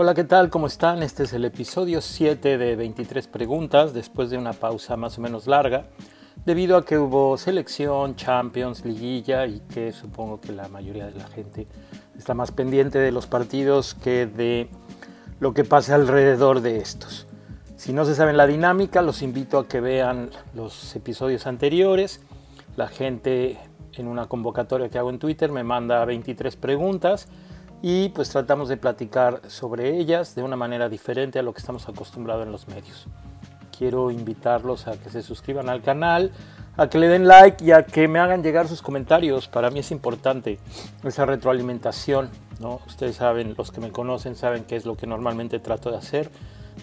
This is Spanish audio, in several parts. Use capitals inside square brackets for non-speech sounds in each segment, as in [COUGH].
Hola, ¿qué tal? ¿Cómo están? Este es el episodio 7 de 23 preguntas después de una pausa más o menos larga, debido a que hubo selección, Champions, liguilla y que supongo que la mayoría de la gente está más pendiente de los partidos que de lo que pasa alrededor de estos. Si no se saben la dinámica, los invito a que vean los episodios anteriores. La gente en una convocatoria que hago en Twitter me manda 23 preguntas y pues tratamos de platicar sobre ellas de una manera diferente a lo que estamos acostumbrados en los medios. Quiero invitarlos a que se suscriban al canal, a que le den like y a que me hagan llegar sus comentarios. Para mí es importante esa retroalimentación. ¿no? Ustedes saben, los que me conocen saben qué es lo que normalmente trato de hacer,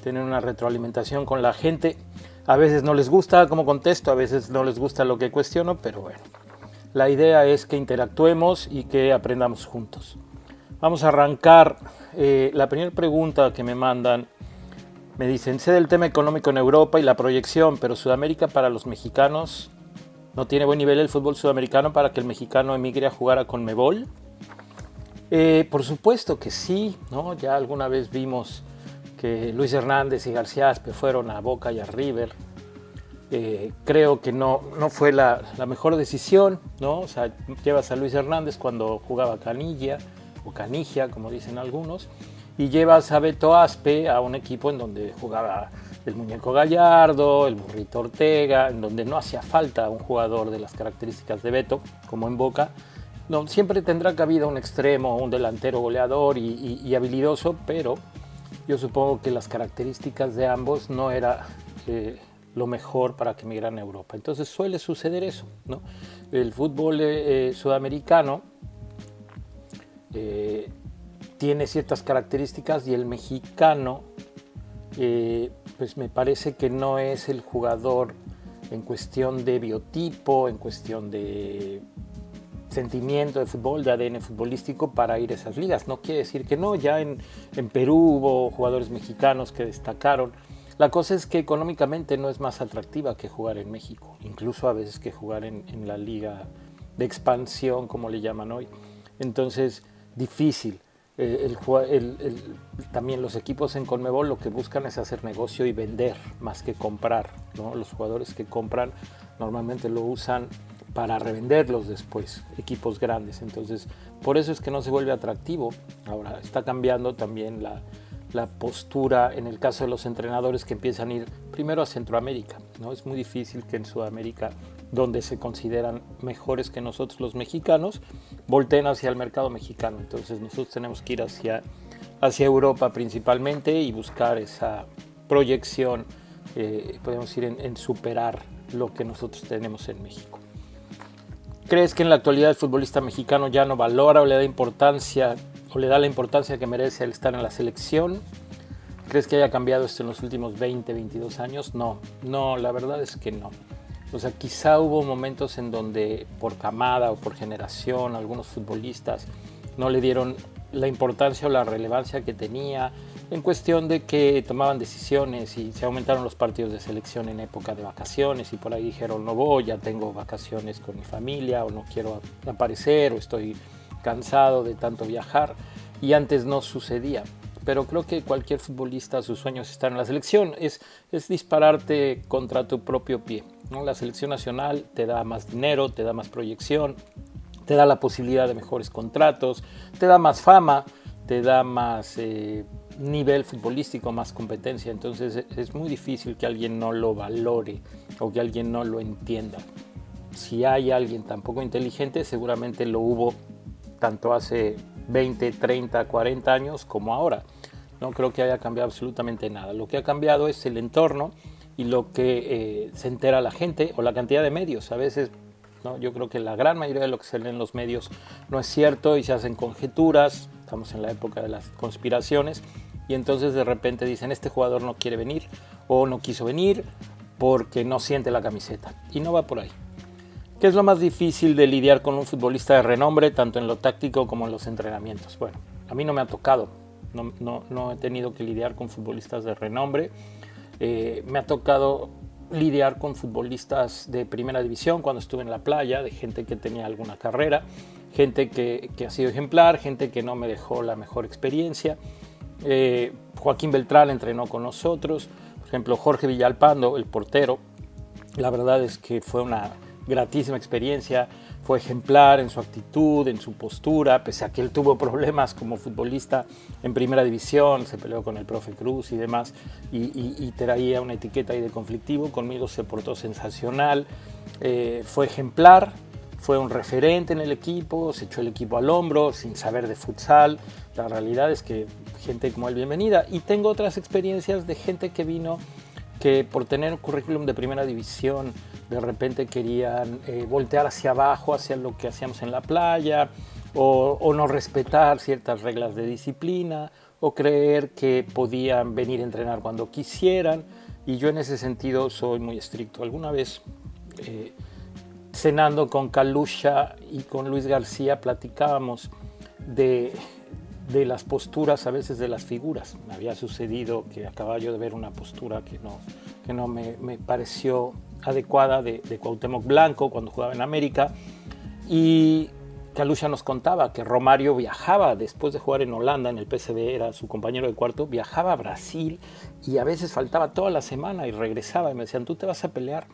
tener una retroalimentación con la gente. A veces no les gusta cómo contesto, a veces no les gusta lo que cuestiono, pero bueno, la idea es que interactuemos y que aprendamos juntos. Vamos a arrancar. Eh, la primera pregunta que me mandan, me dicen, sé del tema económico en Europa y la proyección, pero Sudamérica para los mexicanos no tiene buen nivel el fútbol sudamericano para que el mexicano emigre a jugar a Conmebol. Eh, por supuesto que sí, ¿no? Ya alguna vez vimos que Luis Hernández y García Aspe fueron a Boca y a River. Eh, creo que no, no fue la, la, mejor decisión, ¿no? O sea, llevas a Luis Hernández cuando jugaba Canilla, o Canigia, como dicen algunos, y llevas a Beto Aspe a un equipo en donde jugaba el muñeco Gallardo, el burrito Ortega, en donde no hacía falta un jugador de las características de Beto, como en Boca. No, siempre tendrá cabida un extremo, un delantero goleador y, habilidoso, pero yo supongo que las características de ambos no era eh, lo mejor para que migran a Europa. Entonces suele suceder eso. ¿no? El fútbol eh, eh, sudamericano eh, tiene ciertas características y el mexicano, eh, pues me parece que no es el jugador en cuestión de biotipo, en cuestión de sentimiento de fútbol, de ADN futbolístico para ir a esas ligas. No quiere decir que no, ya en, Perú hubo jugadores mexicanos que destacaron. La cosa es que económicamente no es más atractiva que jugar en México, incluso a veces que jugar en, en la liga de expansión, como le llaman hoy. Entonces, difícil. Eh, también los equipos en Conmebol lo que buscan es hacer negocio y vender más que comprar. Los jugadores que compran normalmente lo usan para revenderlos después, equipos grandes. Entonces, por eso es que no se vuelve atractivo. Ahora, está cambiando también la, la postura en el caso de los entrenadores que empiezan a ir primero a Centroamérica. ¿no? Es muy difícil que en Sudamérica donde se consideran mejores que nosotros los mexicanos, volteen hacia el mercado mexicano. Entonces nosotros tenemos que ir hacia, hacia Europa principalmente y buscar esa proyección, eh, podemos ir en, superar lo que nosotros tenemos en México. ¿Crees que en la actualidad el futbolista mexicano ya no valora o le da importancia o le da la importancia que merece al estar en la selección? ¿Crees que haya cambiado esto en los últimos 20, 22 años? No, no, la verdad es que no. O sea, quizá hubo momentos en donde por camada o por generación algunos futbolistas no le dieron la importancia o la relevancia que tenía en cuestión de que tomaban decisiones y se aumentaron los partidos de selección en época de vacaciones y por ahí dijeron no voy, ya tengo vacaciones con mi familia o no quiero aparecer o estoy cansado de tanto viajar y antes no sucedía pero creo que cualquier futbolista, sus sueños están en la selección, es, es dispararte contra tu propio pie. ¿no? La selección nacional te da más dinero, te da más proyección, te da la posibilidad de mejores contratos, te da más fama, te da más eh, nivel futbolístico, más competencia. Entonces es muy difícil que alguien no lo valore o que alguien no lo entienda. Si hay alguien tan poco inteligente, seguramente lo hubo tanto hace 20, 30, 40 años como ahora. No creo que haya cambiado absolutamente nada. Lo que ha cambiado es el entorno y lo que eh, se entera la gente o la cantidad de medios. A veces ¿no? yo creo que la gran mayoría de lo que se lee en los medios no es cierto y se hacen conjeturas. Estamos en la época de las conspiraciones y entonces de repente dicen este jugador no quiere venir o no quiso venir porque no siente la camiseta. Y no va por ahí. ¿Qué es lo más difícil de lidiar con un futbolista de renombre, tanto en lo táctico como en los entrenamientos? Bueno, a mí no me ha tocado, no, no, he tenido que lidiar con futbolistas de renombre. Eh, me ha tocado lidiar con futbolistas de primera división cuando estuve en la playa, de gente que tenía alguna carrera, gente que, que ha sido ejemplar, gente que no me dejó la mejor experiencia. Eh, Joaquín Beltrán entrenó con nosotros. Por ejemplo, Jorge Villalpando, el portero. La verdad es que fue una gratísima experiencia. Fue ejemplar en su actitud, en su postura, pese a que él tuvo problemas como futbolista en primera división, se peleó con el profe Cruz y demás, y, traía una etiqueta ahí de conflictivo. Conmigo se portó sensacional. Eh, fue ejemplar, fue un referente en el equipo, se echó el equipo al hombro sin saber de futsal. La realidad es que gente como él, bienvenida. Y tengo otras experiencias de gente que vino que por tener un currículum de primera división, de repente querían eh, voltear hacia abajo, hacia lo que hacíamos en la playa, o, no respetar ciertas reglas de disciplina, o creer que podían venir a entrenar cuando quisieran. Y yo en ese sentido soy muy estricto. Alguna vez eh, cenando con Calusha y con Luis García platicábamos de, de, las posturas, a veces de las figuras. Me había sucedido que acababa yo de ver una postura que no, que no me, me pareció adecuada de, de, Cuauhtémoc Blanco cuando jugaba en América. Y Calusha nos contaba que Romario viajaba después de jugar en Holanda, en el PSV, era su compañero de cuarto, viajaba a Brasil y a veces faltaba toda la semana y regresaba y me decían, tú te vas a pelear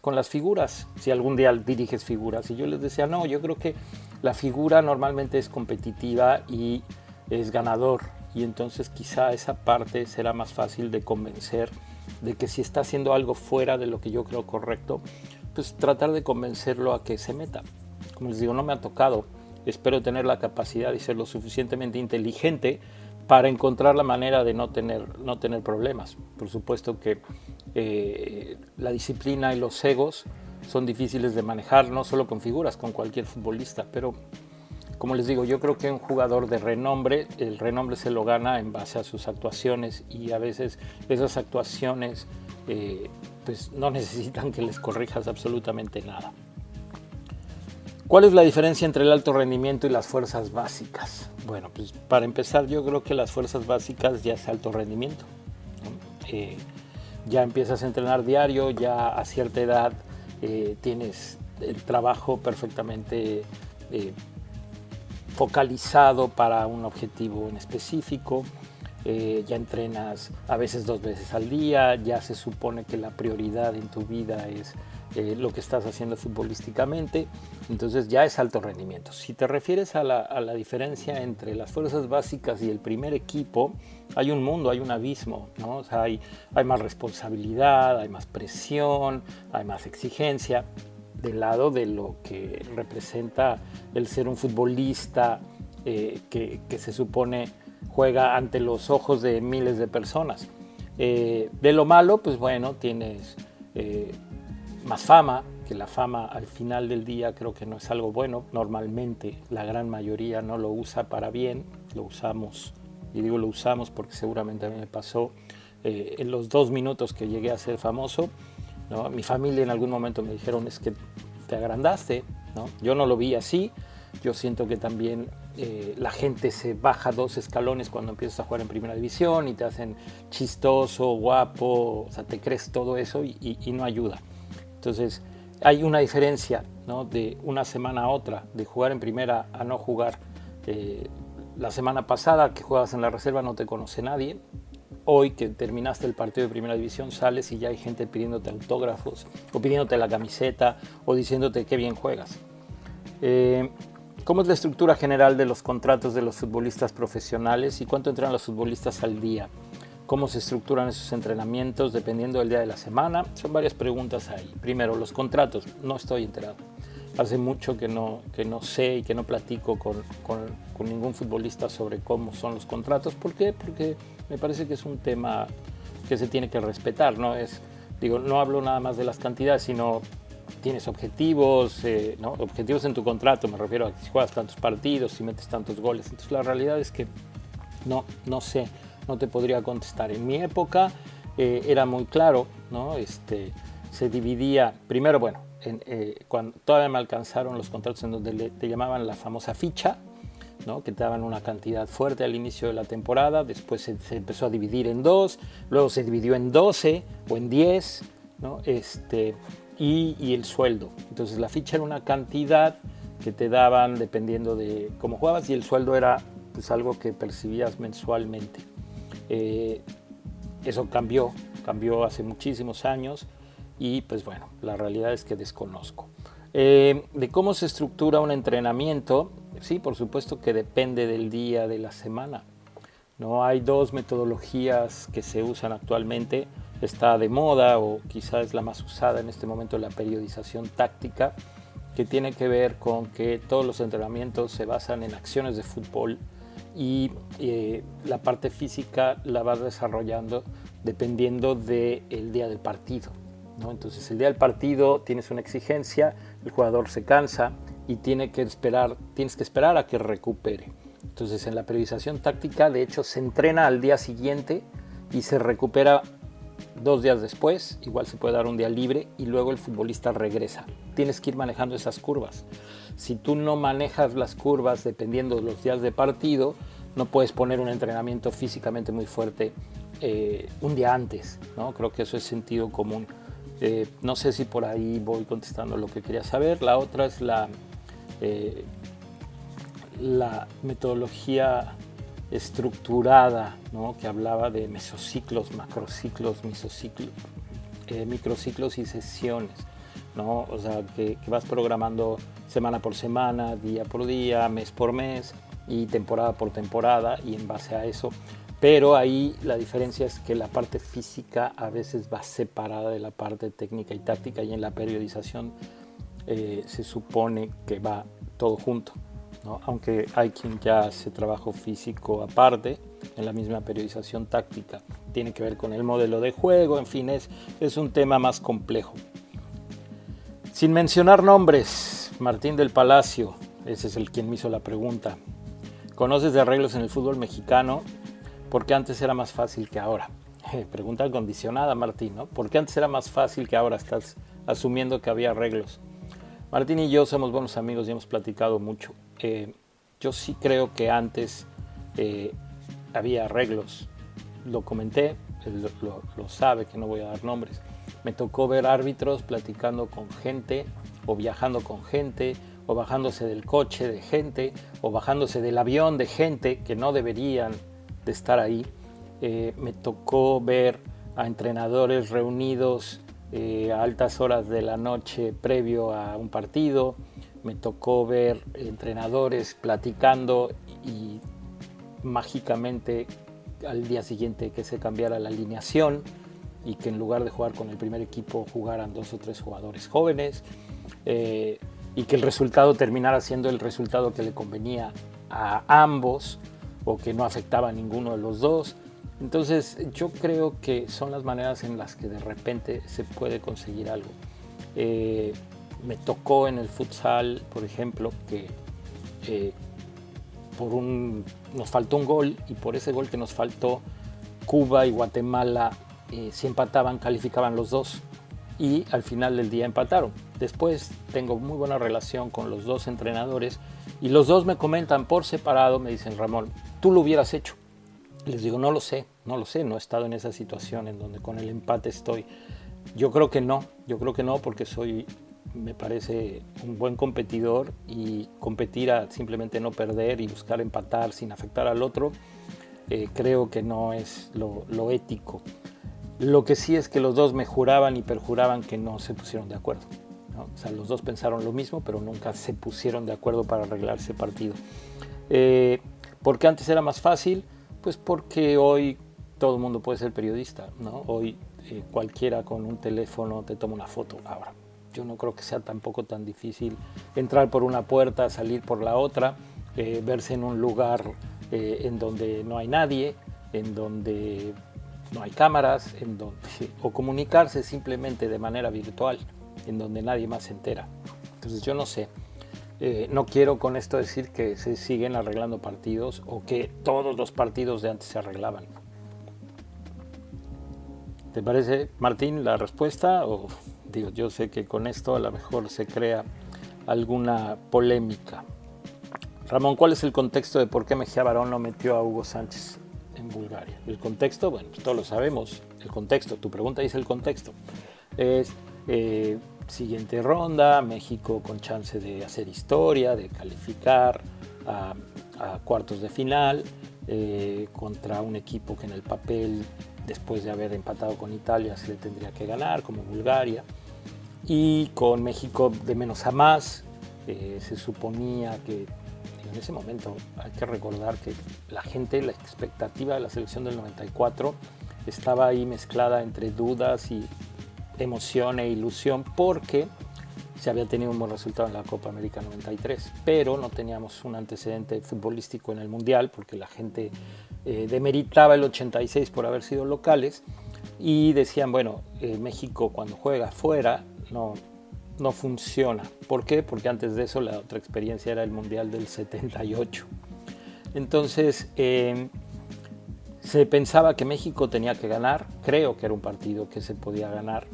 con las figuras, si algún día diriges figuras. Y yo les decía, no, yo creo que la figura normalmente es competitiva y es ganador. Y entonces quizá esa parte será más fácil de convencer de que si está haciendo algo fuera de lo que yo creo correcto, pues tratar de convencerlo a que se meta. Como les digo, no me ha tocado. Espero tener la capacidad de ser lo suficientemente inteligente para encontrar la manera de no tener, no tener problemas. Por supuesto que eh, la disciplina y los egos son difíciles de manejar, no solo con figuras, con cualquier futbolista, pero como les digo, yo creo que un jugador de renombre, el renombre se lo gana en base a sus actuaciones y a veces esas actuaciones eh, pues no necesitan que les corrijas absolutamente nada. ¿Cuál es la diferencia entre el alto rendimiento y las fuerzas básicas? Bueno, pues para empezar yo creo que las fuerzas básicas ya es alto rendimiento. Eh, ya empiezas a entrenar diario, ya a cierta edad eh, tienes el trabajo perfectamente focalizado para un objetivo en específico, eh, ya entrenas a veces dos veces al día, ya se supone que la prioridad en tu vida es eh, lo que estás haciendo futbolísticamente, entonces ya es alto rendimiento. Si te refieres a la, diferencia entre las fuerzas básicas y el primer equipo, hay un mundo, hay un abismo, ¿no? hay, hay más responsabilidad, hay más presión, hay más exigencia del lado de lo que representa el ser un futbolista eh, que, se supone juega ante los ojos de miles de personas. Eh, de lo malo, pues bueno, tienes más fama, que la fama al final del día creo que no es algo bueno. Normalmente la gran mayoría no lo usa para bien, lo usamos, y digo lo usamos porque seguramente a mí me pasó eh, en los dos minutos que llegué a ser famoso. ¿No? Mi familia en algún momento me dijeron es que te agrandaste, ¿no? yo no lo vi así, yo siento que también eh, la gente se baja dos escalones cuando empiezas a jugar en primera división y te hacen chistoso, guapo, o sea, te crees todo eso y no ayuda. Entonces, hay una diferencia de una semana a otra, de jugar en primera a no jugar. Eh, la semana pasada que juegas en la reserva no te conoce nadie. Hoy que terminaste el partido de primera división sales y ya hay gente pidiéndote autógrafos o pidiéndote la camiseta o diciéndote qué bien juegas. Eh, ¿Cómo es la estructura general de los contratos de los futbolistas profesionales y cuánto entran los futbolistas al día? cómo se estructuran esos entrenamientos dependiendo del día de la semana. Son varias preguntas ahí. Primero, los contratos. No estoy enterado. Hace mucho que no, que no sé y que no platico con, con, con ningún futbolista sobre cómo son los contratos. ¿Por qué? Porque me parece que es un tema que se tiene que respetar. No, es, digo, no hablo nada más de las cantidades, sino tienes objetivos, eh, ¿no? objetivos en tu contrato, me refiero a si juegas tantos partidos, si metes tantos goles. Entonces la realidad es que no, no sé no te podría contestar. En mi época eh, era muy claro, ¿no? Este, se dividía, primero, bueno, eh, cuando todavía me alcanzaron los contratos en donde te llamaban la famosa ficha, ¿no? que te daban una cantidad fuerte al inicio de la temporada, después se, empezó a dividir en dos, luego se dividió en 12 o en 10, ¿no? este, y, el sueldo. Entonces la ficha era una cantidad que te daban dependiendo de cómo jugabas y el sueldo era pues, algo que percibías mensualmente. Eh, eso cambió, cambió hace muchísimos años y pues bueno, la realidad es que desconozco. Eh, de cómo se estructura un entrenamiento, sí, por supuesto que depende del día de la semana. No hay dos metodologías que se usan actualmente. Está de moda o quizás es la más usada en este momento la periodización táctica, que tiene que ver con que todos los entrenamientos se basan en acciones de fútbol y eh, la parte física la vas desarrollando dependiendo del día del partido. ¿no? Entonces el día del partido tienes una exigencia, el jugador se cansa y tiene que esperar, tienes que esperar a que recupere. Entonces en la periodización táctica de hecho se entrena al día siguiente y se recupera dos días después, igual se puede dar un día libre y luego el futbolista regresa. Tienes que ir manejando esas curvas. Si tú no manejas las curvas dependiendo de los días de partido, no puedes poner un entrenamiento físicamente muy fuerte eh, un día antes. ¿no? Creo que eso es sentido común. Eh, no sé si por ahí voy contestando lo que quería saber. La otra es la, eh, la metodología estructurada, ¿no? que hablaba de mesociclos, macrociclos, misociclos, eh, microciclos y sesiones. ¿no? O sea, que, que, vas programando semana por semana, día por día, mes por mes y temporada por temporada y en base a eso pero ahí la diferencia es que la parte física a veces va separada de la parte técnica y táctica y en la periodización eh, se supone que va todo junto. ¿no? Aunque hay quien ya hace trabajo físico aparte en la misma periodización táctica. Tiene que ver con el modelo de juego, en fin, es, es un tema más complejo. Sin mencionar nombres, Martín del Palacio, ese es el quien me hizo la pregunta. ¿Conoces de arreglos en el fútbol mexicano? porque antes era más fácil que ahora. [LAUGHS] pregunta condicionada, Martín, ¿no? ¿Por qué antes era más fácil que ahora? Estás asumiendo que había arreglos. Martín y yo somos buenos amigos y hemos platicado mucho. Eh, yo sí creo que antes eh, había arreglos. Lo comenté, él lo, sabe que no voy a dar nombres. Me tocó ver árbitros platicando con gente o viajando con gente o bajándose del coche de gente o bajándose del avión de gente que no deberían de estar ahí. Eh, me tocó ver a entrenadores reunidos eh, a altas horas de la noche previo a un partido. Me tocó ver entrenadores platicando y mágicamente al día siguiente que se cambiara la alineación y que en lugar de jugar con el primer equipo jugaran dos o tres jugadores jóvenes eh, y que el resultado terminara siendo el resultado que le convenía a ambos o que no afectaba a ninguno de los dos. Entonces yo creo que son las maneras en las que de repente se puede conseguir algo. Eh, me tocó en el futsal, por ejemplo, que eh, por un, nos faltó un gol y por ese gol que nos faltó, Cuba y Guatemala eh, si empataban, calificaban los dos y al final del día empataron. Después tengo muy buena relación con los dos entrenadores y los dos me comentan por separado, me dicen, Ramón, tú lo hubieras hecho. Les digo, no lo sé, no lo sé, no he estado en esa situación en donde con el empate estoy. Yo creo que no, yo creo que no porque soy, me parece, un buen competidor y competir a simplemente no perder y buscar empatar sin afectar al otro, eh, creo que no es lo, lo ético. Lo que sí es que los dos me juraban y perjuraban que no se pusieron de acuerdo. O sea, los dos pensaron lo mismo, pero nunca se pusieron de acuerdo para arreglar ese partido. Eh, ¿Por qué antes era más fácil? Pues porque hoy todo el mundo puede ser periodista, ¿no? Hoy eh, cualquiera con un teléfono te toma una foto. Ahora, yo no creo que sea tampoco tan difícil entrar por una puerta, salir por la otra, eh, verse en un lugar eh, en donde no hay nadie, en donde no hay cámaras, en donde, [LAUGHS] o comunicarse simplemente de manera virtual, en donde nadie más se entera. Entonces yo no sé. Eh, no quiero con esto decir que se siguen arreglando partidos o que todos los partidos de antes se arreglaban. ¿Te parece, Martín, la respuesta? O digo, yo sé que con esto a lo mejor se crea alguna polémica. Ramón, ¿cuál es el contexto de por qué Mejía Barón no metió a Hugo Sánchez en Bulgaria? El contexto, bueno, pues todos lo sabemos. El contexto, tu pregunta dice el contexto. Es eh, siguiente ronda, México con chance de hacer historia, de calificar a, cuartos de final. eh, contra un equipo que en el papel, después de haber empatado con Italia, se le tendría que ganar, como Bulgaria. Y con México de menos a más, eh, se suponía que en ese momento hay que recordar que la gente, la expectativa de la selección del 94 estaba ahí mezclada entre dudas y emoción e ilusión porque se había tenido un buen resultado en la Copa América 93, pero no teníamos un antecedente futbolístico en el Mundial porque la gente eh, demeritaba el 86 por haber sido locales y decían, bueno, eh, México cuando juega fuera no, no funciona. ¿Por qué? Porque antes de eso la otra experiencia era el Mundial del 78. Entonces, eh, se pensaba que México tenía que ganar, creo que era un partido que se podía ganar,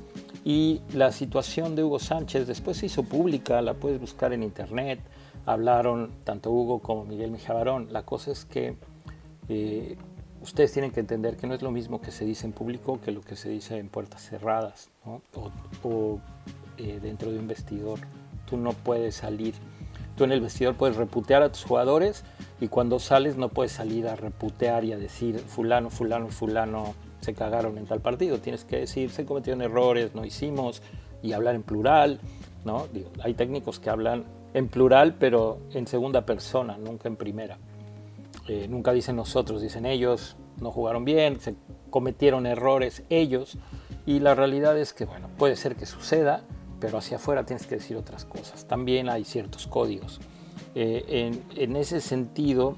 y la situación de Hugo Sánchez después se hizo pública, la puedes buscar en internet. Hablaron tanto Hugo como Miguel Mijavarón. La cosa es que eh, ustedes tienen que entender que no es lo mismo que se dice en público que lo que se dice en puertas cerradas o, eh, dentro de un vestidor. Tú no puedes salir. Tú en el vestidor puedes reputear a tus jugadores y cuando sales no puedes salir a reputear y a decir fulano, fulano, fulano se cagaron en tal partido. Tienes que decir, se cometieron errores, no hicimos, y hablar en plural. ¿no? hay técnicos que hablan en plural, pero en segunda persona, nunca en primera. Eh, nunca dicen nosotros, dicen ellos, no jugaron bien, se cometieron errores ellos. Y la realidad es que, bueno, puede ser que suceda, pero hacia afuera tienes que decir otras cosas. También hay ciertos códigos. Eh, en, ese sentido,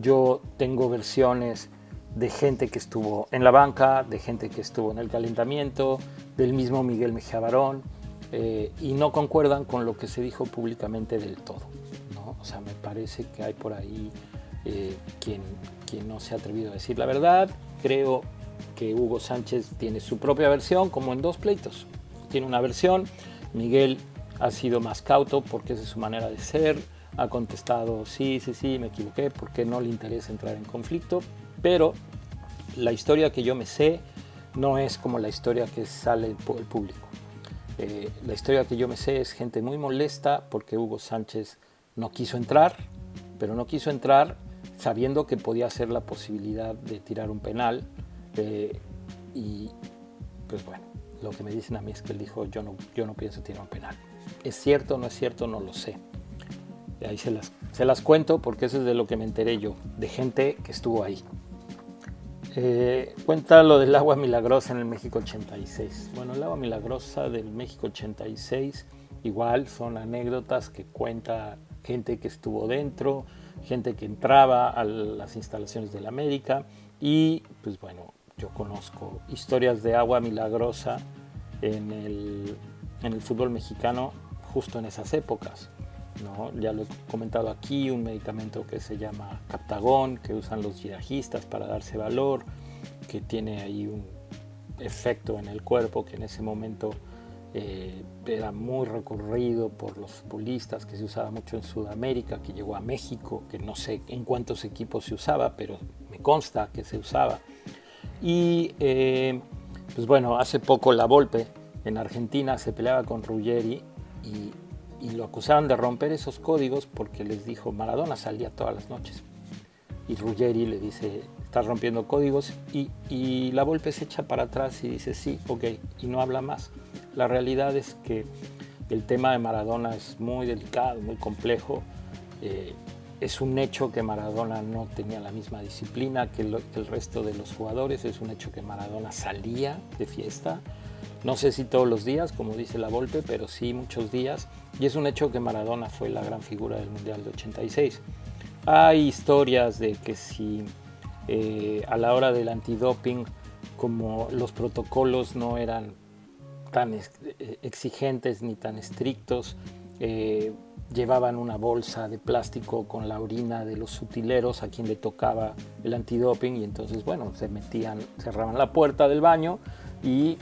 yo tengo versiones de gente que estuvo en la banca, de gente que estuvo en el calentamiento, del mismo Miguel Mejía Barón, eh, y no concuerdan con lo que se dijo públicamente del todo. ¿no? O sea, me parece que hay por ahí eh, quien, quien no se ha atrevido a decir la verdad. Creo que Hugo Sánchez tiene su propia versión, como en dos pleitos. Tiene una versión, Miguel ha sido más cauto porque es su manera de ser, ha contestado sí, sí, sí, me equivoqué, porque no le interesa entrar en conflicto, pero la historia que yo me sé no es como la historia que sale el público. Eh, la historia que yo me sé es gente muy molesta porque Hugo Sánchez no quiso entrar, pero no quiso entrar sabiendo que podía ser la posibilidad de tirar un penal. Eh, y pues bueno, lo que me dicen a mí es que él dijo, yo no, yo no pienso tirar un penal. ¿Es cierto o no es cierto? No lo sé. Ahí se las, se las cuento porque eso es de lo que me enteré yo, de gente que estuvo ahí. Eh, cuenta lo del agua milagrosa en el México 86. Bueno, el agua milagrosa del México 86 igual son anécdotas que cuenta gente que estuvo dentro, gente que entraba a las instalaciones de la América y pues bueno, yo conozco historias de agua milagrosa en el, en el fútbol mexicano justo en esas épocas. Ya lo he comentado aquí, un medicamento que se llama Captagón, que usan los yihadistas para darse valor, que tiene ahí un efecto en el cuerpo que en ese momento eh, era muy recurrido por los futbolistas, que se usaba mucho en Sudamérica, que llegó a México, que no sé en cuántos equipos se usaba, pero me consta que se usaba. Y eh, pues bueno, hace poco la Volpe en Argentina se peleaba con Ruggeri y lo acusaron de romper esos códigos porque les dijo Maradona salía todas las noches. Y Ruggeri le dice, estás rompiendo códigos y, y, la Volpe se echa para atrás y dice, sí, ok, y no habla más. La realidad es que el tema de Maradona es muy delicado, muy complejo. Eh, es un hecho que Maradona no tenía la misma disciplina que, el resto de los jugadores, es un hecho que Maradona salía de fiesta, no sé si todos los días, como dice la Volpe, pero sí muchos días. Y es un hecho que Maradona fue la gran figura del Mundial de 86. Hay historias de que si eh, a la hora del antidoping, como los protocolos no eran tan eh, exigentes ni tan estrictos, eh, llevaban una bolsa de plástico con la orina de los utileros a quien le tocaba el antidoping y entonces bueno se metían cerraban la puerta del baño y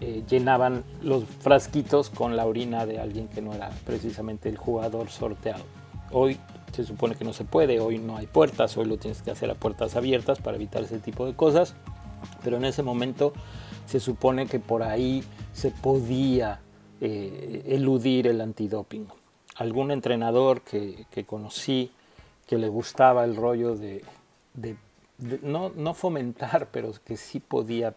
eh, llenaban los frasquitos con la orina de alguien que no era precisamente el jugador sorteado. Hoy se supone que no se puede, hoy no hay puertas, hoy lo tienes que hacer a puertas abiertas para evitar ese tipo de cosas, pero en ese momento se supone que por ahí se podía eh, eludir el antidoping. Algún entrenador que, conocí que le gustaba el rollo de, no, no, fomentar, [LAUGHS] pero que sí podía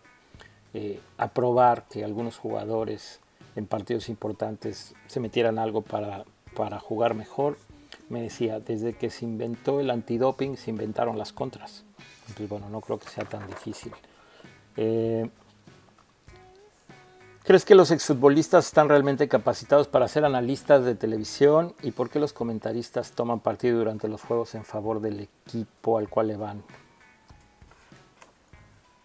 eh, aprobar que algunos jugadores en partidos importantes se metieran algo para, para jugar mejor, me decía, desde que se inventó el antidoping se inventaron las contras. Entonces, bueno, no creo que sea tan difícil. Eh, ¿Crees que los exfutbolistas están realmente capacitados para ser analistas de televisión? ¿Y por qué los comentaristas toman partido durante los juegos en favor del equipo al cual le van?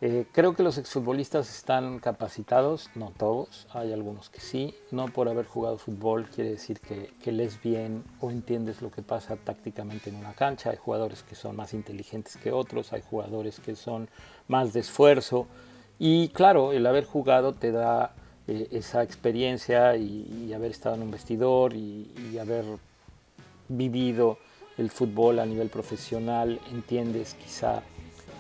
Eh, creo que los exfutbolistas están capacitados, no todos, hay algunos que sí. No por haber jugado fútbol quiere decir que, que lees bien o entiendes lo que pasa tácticamente en una cancha. Hay jugadores que son más inteligentes que otros, hay jugadores que son más de esfuerzo. Y claro, el haber jugado te da eh, esa experiencia y, haber estado en un vestidor y, haber vivido el fútbol a nivel profesional, entiendes quizá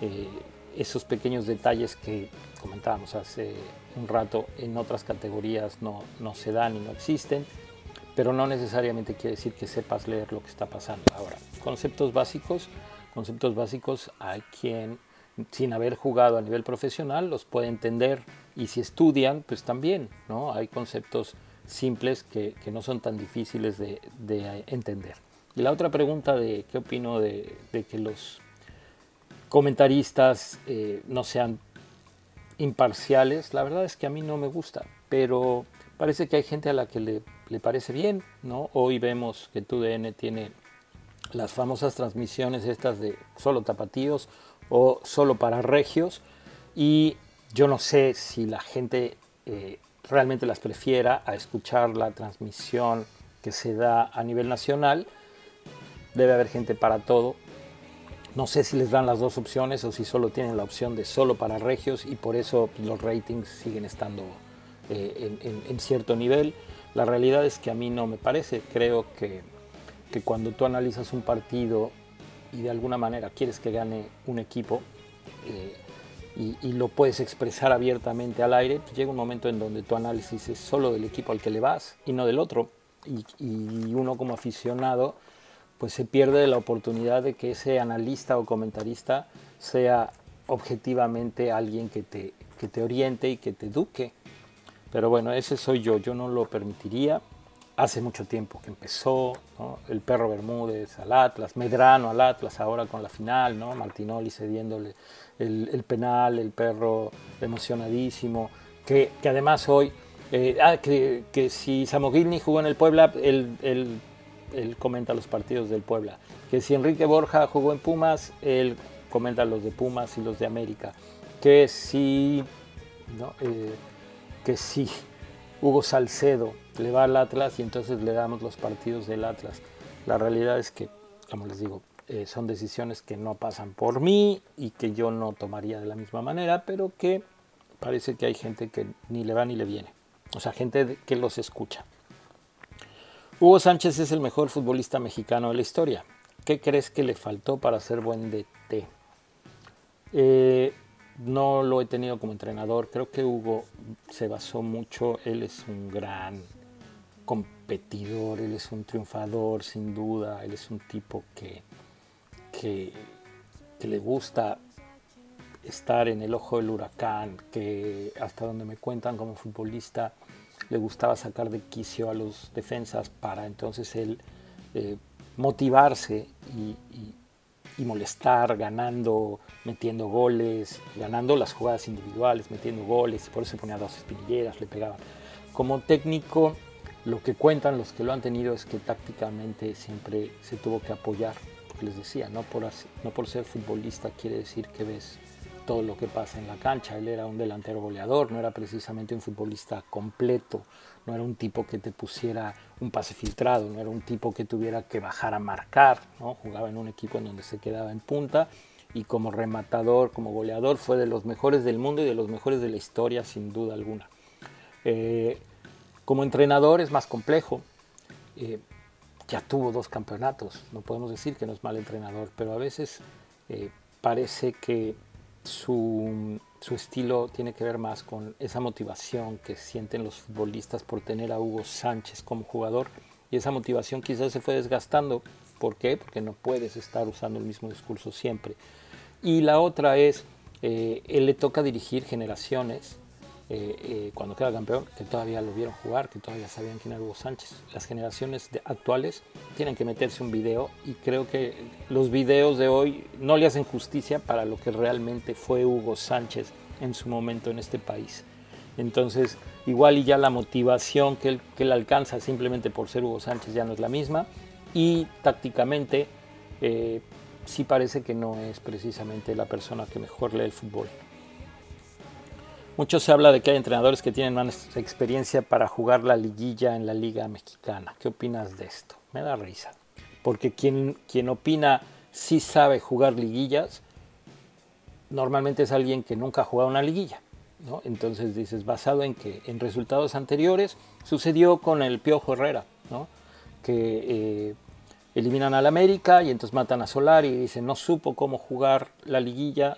eh, esos pequeños detalles que comentábamos hace un rato en otras categorías no, no se dan y no existen, pero no necesariamente quiere decir que sepas leer lo que está pasando. Ahora, conceptos básicos, conceptos básicos hay quien sin haber jugado a nivel profesional los puede entender y si estudian, pues también, ¿no? Hay conceptos simples que, no son tan difíciles de, entender. Y la otra pregunta de qué opino de, que los comentaristas eh, no sean imparciales, la verdad es que a mí no me gusta, pero parece que hay gente a la que le, le parece bien, ¿no? Hoy vemos que TUDN tiene las famosas transmisiones estas de solo tapatíos o solo para regios y yo no sé si la gente eh, realmente las prefiera a escuchar la transmisión que se da a nivel nacional. Debe haber gente para todo. No sé si les dan las dos opciones o si solo tienen la opción de solo para regios y por eso los ratings siguen estando eh, en, cierto nivel. La realidad es que a mí no me parece. Creo que, cuando tú analizas un partido y de alguna manera quieres que gane un equipo, eh, y, lo puedes expresar abiertamente al aire, pues llega un momento en donde tu análisis es solo del equipo al que le vas y no del otro. Y, uno como aficionado, pues se pierde la oportunidad de que ese analista o comentarista sea objetivamente alguien que te, que te oriente y que te eduque. Pero bueno, ese soy yo, yo no lo permitiría. Hace mucho tiempo que empezó, el perro Bermúdez al Atlas, Medrano al Atlas, ahora con la final, ¿no? Martinoli cediéndole el, penal, el perro emocionadísimo, que, además hoy, eh, ah, que, que, si Samogilny jugó en el Puebla, él, él, comenta los partidos del Puebla, que si Enrique Borja jugó en Pumas, él comenta los de Pumas y los de América, que si, eh, que si Hugo Salcedo le va al Atlas y entonces le damos los partidos del Atlas. La realidad es que, como les digo, eh, son decisiones que no pasan por mí y que yo no tomaría de la misma manera, pero que parece que hay gente que ni le va ni le viene. O sea, gente que los escucha. Hugo Sánchez es el mejor futbolista mexicano de la historia. ¿Qué crees que le faltó para ser buen DT? Eh, no lo he tenido como entrenador. Creo que Hugo se basó mucho. Él es un gran competidor, él es un triunfador, sin duda. Él es un tipo que que, le gusta estar en el ojo del huracán, que hasta donde me cuentan como futbolista le gustaba sacar de quicio a los defensas para entonces él eh, motivarse y, molestar, ganando, metiendo goles, ganando las jugadas individuales, metiendo goles, por eso se ponía dos espinilleras, le pegaban. Como técnico, lo que cuentan los que lo han tenido es que tácticamente siempre se tuvo que apoyar les decía, no por, no por ser futbolista quiere decir que ves todo lo que pasa en la cancha. Él era un delantero goleador, no era precisamente un futbolista completo, no era un tipo que te pusiera un pase filtrado, no era un tipo que tuviera que bajar a marcar, ¿no? jugaba en un equipo en donde se quedaba en punta y como rematador, como goleador, fue de los mejores del mundo y de los mejores de la historia, sin duda alguna. Eh, como entrenador es más complejo. Eh, ya tuvo dos campeonatos, no podemos decir que no es mal entrenador, pero a veces eh, parece que su, su, estilo tiene que ver más con esa motivación que sienten los futbolistas por tener a Hugo Sánchez como jugador y esa motivación quizás se fue desgastando. ¿Por qué? Porque no puedes estar usando el mismo discurso siempre. Y la otra es, eh, él le toca dirigir generaciones eh, eh, cuando queda campeón, que todavía lo vieron jugar, que todavía sabían quién era Hugo Sánchez. Las generaciones actuales tienen que meterse un video y creo que los videos de hoy no le hacen justicia para lo que realmente fue Hugo Sánchez en su momento en este país. Entonces, igual y ya la motivación que él, que él alcanza simplemente por ser Hugo Sánchez ya no es la misma y tácticamente eh, sí parece que no es precisamente la persona que mejor lee el fútbol. Mucho se habla de que hay entrenadores que tienen más experiencia para jugar la liguilla en la liga mexicana. ¿Qué opinas de esto? Me da risa. Porque quien, quien opina sí sabe jugar liguillas, normalmente es alguien que nunca ha jugado una liguilla. ¿no? Entonces dices, basado en que en resultados anteriores sucedió con el Piojo Herrera, ¿no? que eh, eliminan al América y entonces matan a Solari y dicen, no supo cómo jugar la liguilla,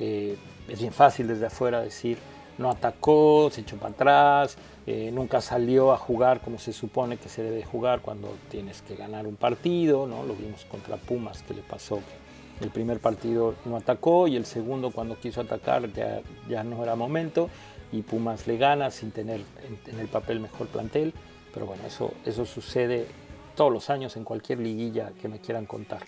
eh, es bien fácil desde afuera decir, no atacó, se echó para atrás, eh, nunca salió a jugar como se supone que se debe jugar cuando tienes que ganar un partido, ¿no? Lo vimos contra Pumas que le pasó el primer partido no atacó y el segundo cuando quiso atacar ya, ya no era momento y Pumas le gana sin tener en, en el papel mejor plantel, pero bueno, eso, eso sucede todos los años en cualquier liguilla que me quieran contar.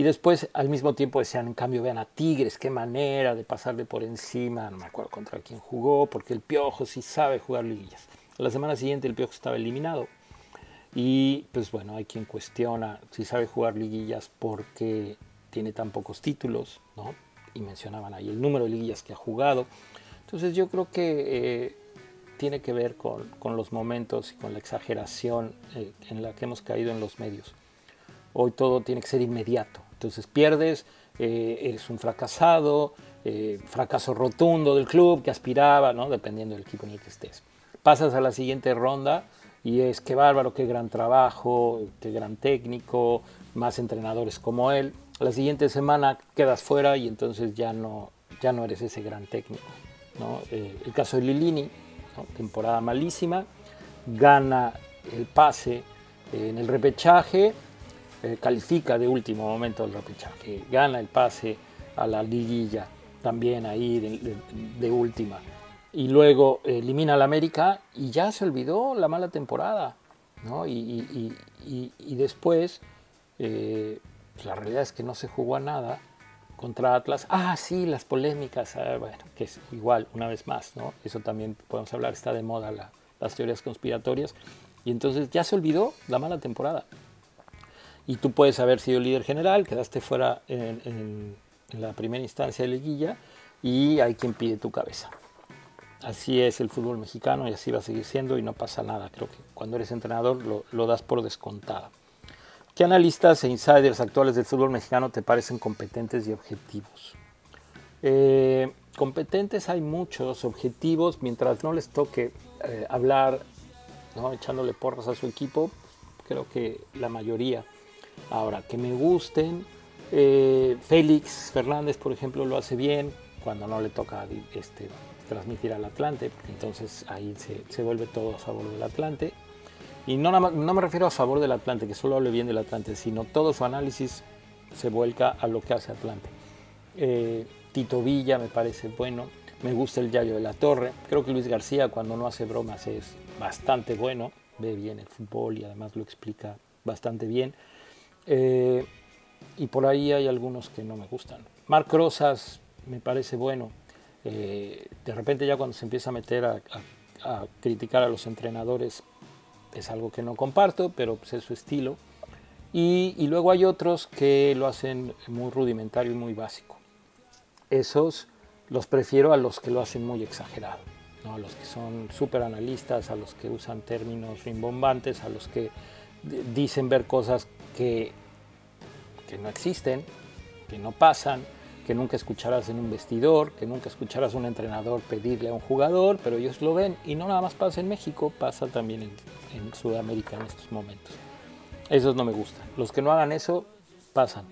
Y después al mismo tiempo decían, en cambio, vean a Tigres, qué manera de pasarle por encima, no me acuerdo contra quién jugó, porque el Piojo sí sabe jugar liguillas. La semana siguiente el Piojo estaba eliminado. Y pues bueno, hay quien cuestiona si sabe jugar liguillas porque tiene tan pocos títulos, ¿no? Y mencionaban ahí el número de liguillas que ha jugado. Entonces yo creo que eh, tiene que ver con, con, los momentos y con la exageración eh, en la que hemos caído en los medios. Hoy todo tiene que ser inmediato. Entonces pierdes, eh, eres un fracasado, eh, fracaso rotundo del club que aspiraba, ¿no? dependiendo del equipo en el que estés. Pasas a la siguiente ronda y es qué bárbaro, qué gran trabajo, qué gran técnico, más entrenadores como él. La siguiente semana quedas fuera y entonces ya no, ya no eres ese gran técnico. ¿no? Eh, el caso de Lilini, temporada malísima, gana el pase en el repechaje eh, califica de último momento el repechaje, gana el pase a la liguilla también ahí de, última. Y luego elimina al América y ya se olvidó la mala temporada. ¿no? Y, después, eh, pues la realidad es que no se jugó a nada contra Atlas. Ah, sí, las polémicas, ah, bueno, que es igual, una vez más, ¿no? Eso también podemos hablar, está de moda las teorías conspiratorias. Y entonces ya se olvidó la mala temporada y tú puedes haber sido líder general, quedaste fuera en, la primera instancia de liguilla y hay quien pide tu cabeza. Así es el fútbol mexicano y así va a seguir siendo y no pasa nada. Creo que cuando eres entrenador lo, das por descontado. ¿Qué analistas e insiders actuales del fútbol mexicano te parecen competentes y objetivos? Eh, competentes hay muchos, objetivos, mientras no les toque eh, hablar, ¿no? echándole porras a su equipo, creo que la mayoría. Ahora, que me gusten, eh, Félix Fernández, por ejemplo, lo hace bien cuando no le toca este, transmitir al Atlante, porque entonces ahí se, vuelve todo a favor del Atlante. Y no, no me refiero a favor del Atlante, que solo hable bien del Atlante, sino todo su análisis se vuelca a lo que hace Atlante. Eh, Tito Villa me parece bueno, me gusta el Yayo de la Torre, creo que Luis García cuando no hace bromas es bastante bueno, ve bien el fútbol y además lo explica bastante bien. Eh, y por ahí hay algunos que no me gustan. Marc Rosas me parece bueno. Eh, de repente ya cuando se empieza a meter a, criticar a los entrenadores es algo que no comparto, pero pues, es su estilo. Y, luego hay otros que lo hacen muy rudimentario y muy básico. Esos los prefiero a los que lo hacen muy exagerado, a los que son súper analistas, a los que usan términos rimbombantes, a los que dicen ver cosas que, que no existen, que no pasan, que nunca escucharás en un vestidor, que nunca escucharás a un entrenador pedirle a un jugador, pero ellos lo ven y no nada más pasa en México, pasa también en, en Sudamérica en estos momentos. Esos no me gustan. Los que no hagan eso, pasan.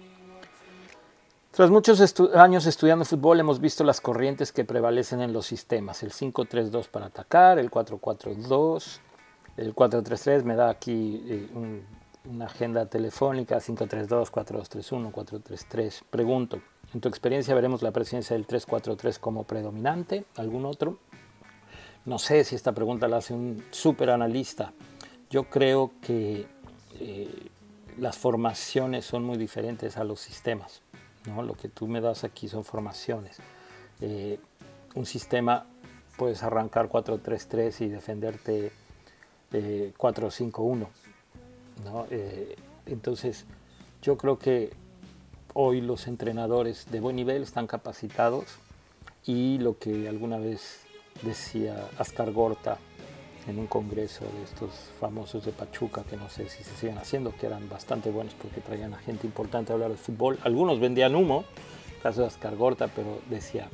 Tras muchos años estudiando fútbol hemos visto las corrientes que prevalecen en los sistemas. El 5-3-2 para atacar, el 4-4-2, el 4-3-3 me da aquí eh, una agenda telefónica 532-4231-433. Pregunto, En tu experiencia veremos la presencia del 3-4-3 como predominante, algún otro. No sé si esta pregunta la hace un super analista. Yo creo que eh, las formaciones son muy diferentes a los sistemas. ¿no? Lo que tú me das aquí son formaciones. Eh, un sistema puedes arrancar 4-3-3 y defenderte 4-5-1. Eh, entonces, yo creo que hoy los entrenadores de buen nivel están capacitados y lo que alguna vez decía Ascar Gorta en un congreso de estos famosos de Pachuca, que no sé si se siguen haciendo, que eran bastante buenos porque traían a gente importante a hablar de fútbol. Algunos vendían humo, caso de Ascar Gorta, pero decía,